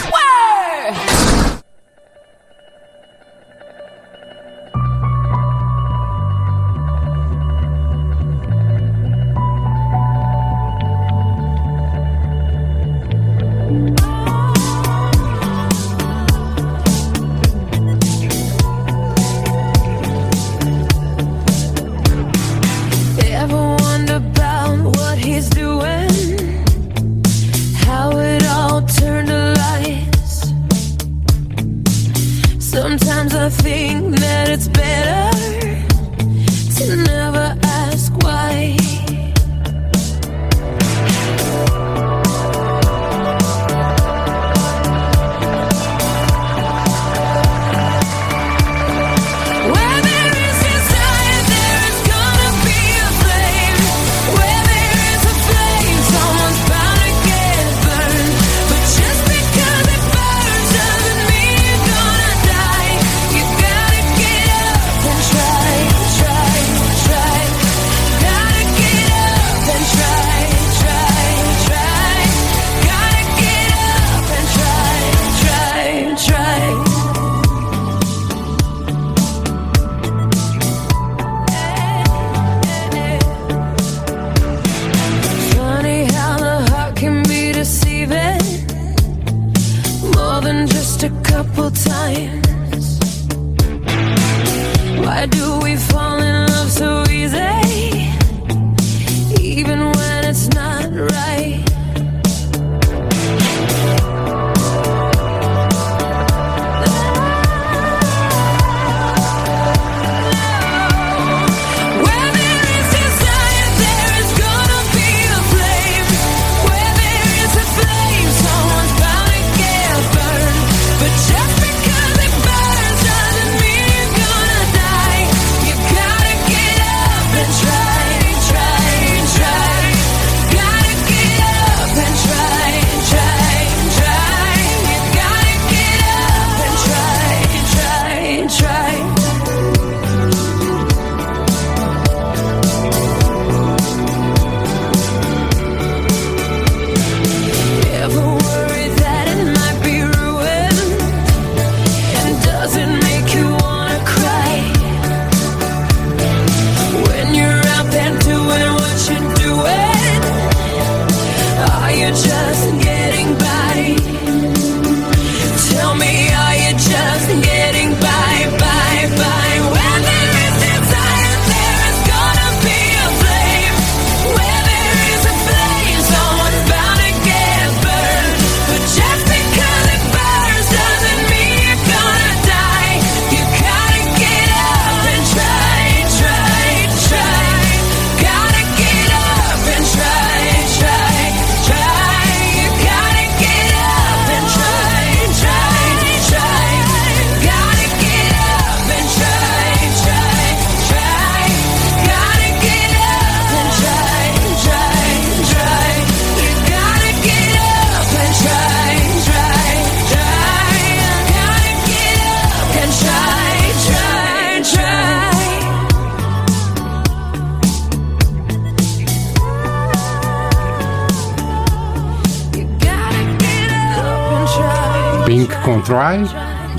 Try.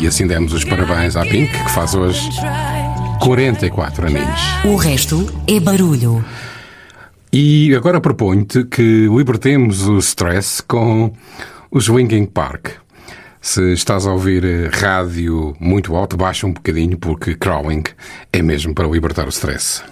E assim demos os parabéns à Pink, que faz hoje 44 aninhos. O resto é barulho. E agora proponho-te que libertemos o stress com os Winking Park. Se estás a ouvir eh, rádio muito alto, baixa um bocadinho, porque crawling é mesmo para libertar o stress.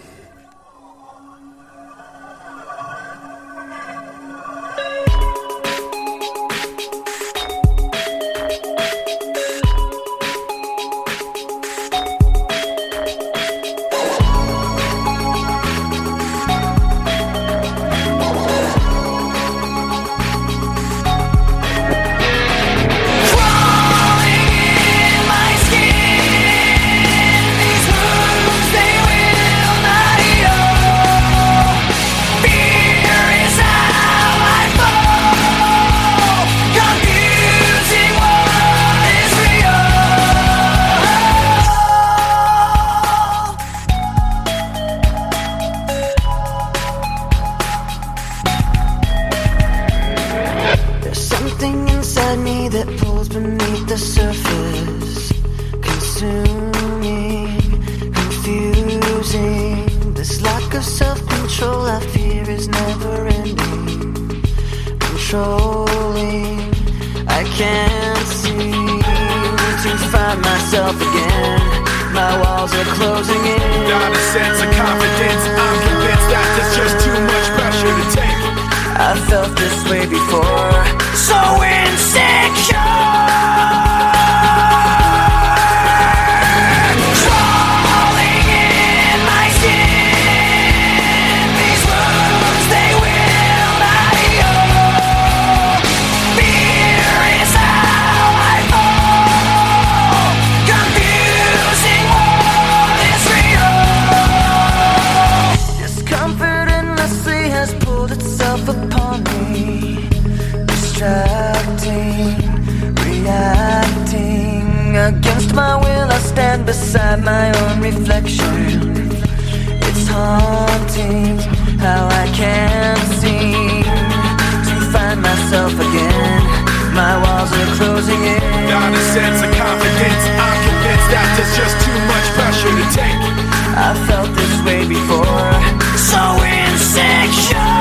Itself upon me, distracting, reacting. Against my will, I stand beside my own reflection. It's haunting how I can't seem to find myself again. My walls are closing in. Not a sense of confidence. I'm convinced that there's just too much pressure to take. I felt this way before. So insecure.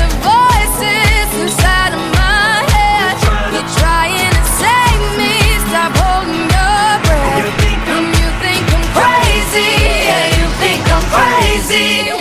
crazy.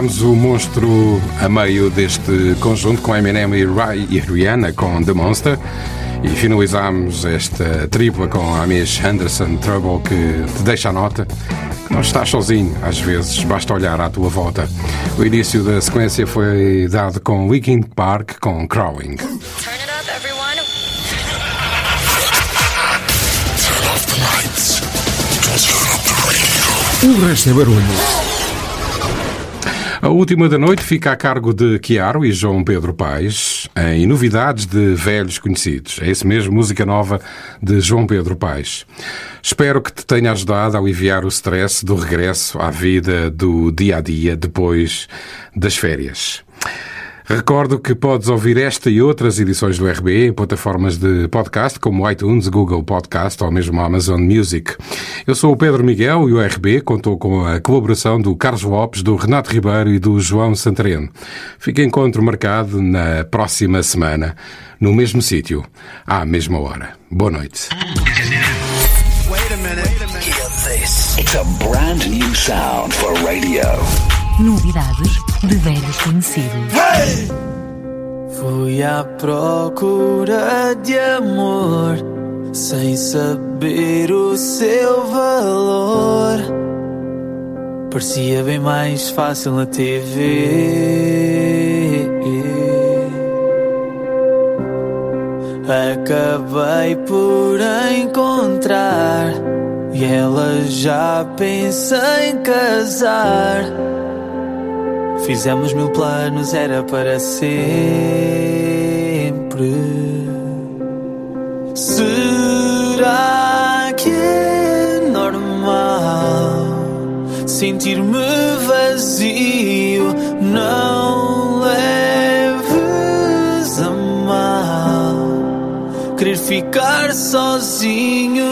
Libertámos o monstro a meio deste conjunto com Eminem e, Rai e Rihanna com The Monster e finalizámos esta tripla com a Miss Henderson Trouble que te deixa a nota que não estás sozinho, às vezes basta olhar à tua volta. O início da sequência foi dado com Weekend Park com Crawling. O resto é barulho. A última da noite fica a cargo de Chiaro e João Pedro Paes em Novidades de Velhos Conhecidos. É esse mesmo, música nova de João Pedro Paes. Espero que te tenha ajudado a aliviar o stress do regresso à vida do dia a dia depois das férias. Recordo que podes ouvir esta e outras edições do RB em plataformas de podcast como iTunes, Google Podcast ou mesmo Amazon Music. Eu sou o Pedro Miguel e o RB contou com a colaboração do Carlos Lopes, do Renato Ribeiro e do João Santareno. Fica encontro marcado na próxima semana, no mesmo sítio, à mesma hora. Boa noite. Novidades de velhos conhecidos. Fui à procura de amor sem saber o seu valor. Parecia bem mais fácil na TV. Acabei por encontrar e ela já pensa em casar. Fizemos mil planos, era para sempre. Será que é normal sentir-me vazio? Não leves a mal querer ficar sozinho.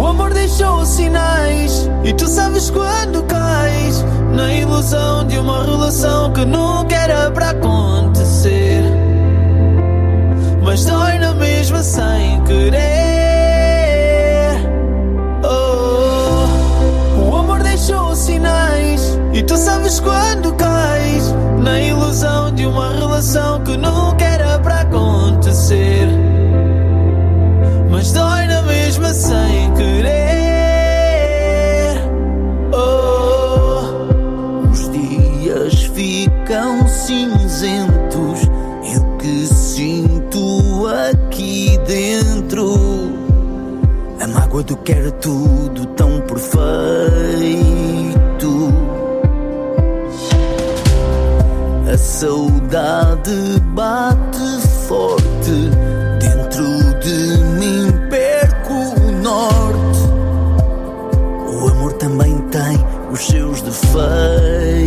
O amor deixou sinais e tu sabes quando cais na ilusão de uma relação que nunca era para acontecer. Mas dói na mesma sem querer. Oh, o amor deixou sinais e tu sabes quando cais na ilusão de uma relação que nunca era para acontecer. Mas dói na mesma sem querer. Oh, os dias ficam A mágoa do que era tudo tão perfeito. A saudade bate forte dentro de mim. Perco o norte. O amor também tem os seus defeitos.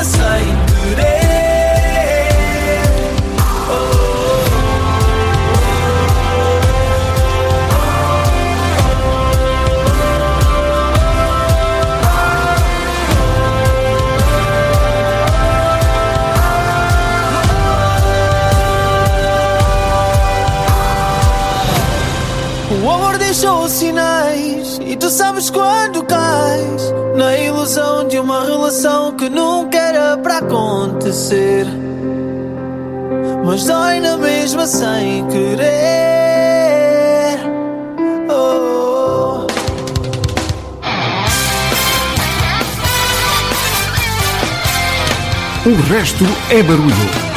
alma O amor deixou sinais e tu sabes quando cais na ilusão de uma relação que nunca era para acontecer. Mas dói na mesma sem querer. Oh. O resto é barulho.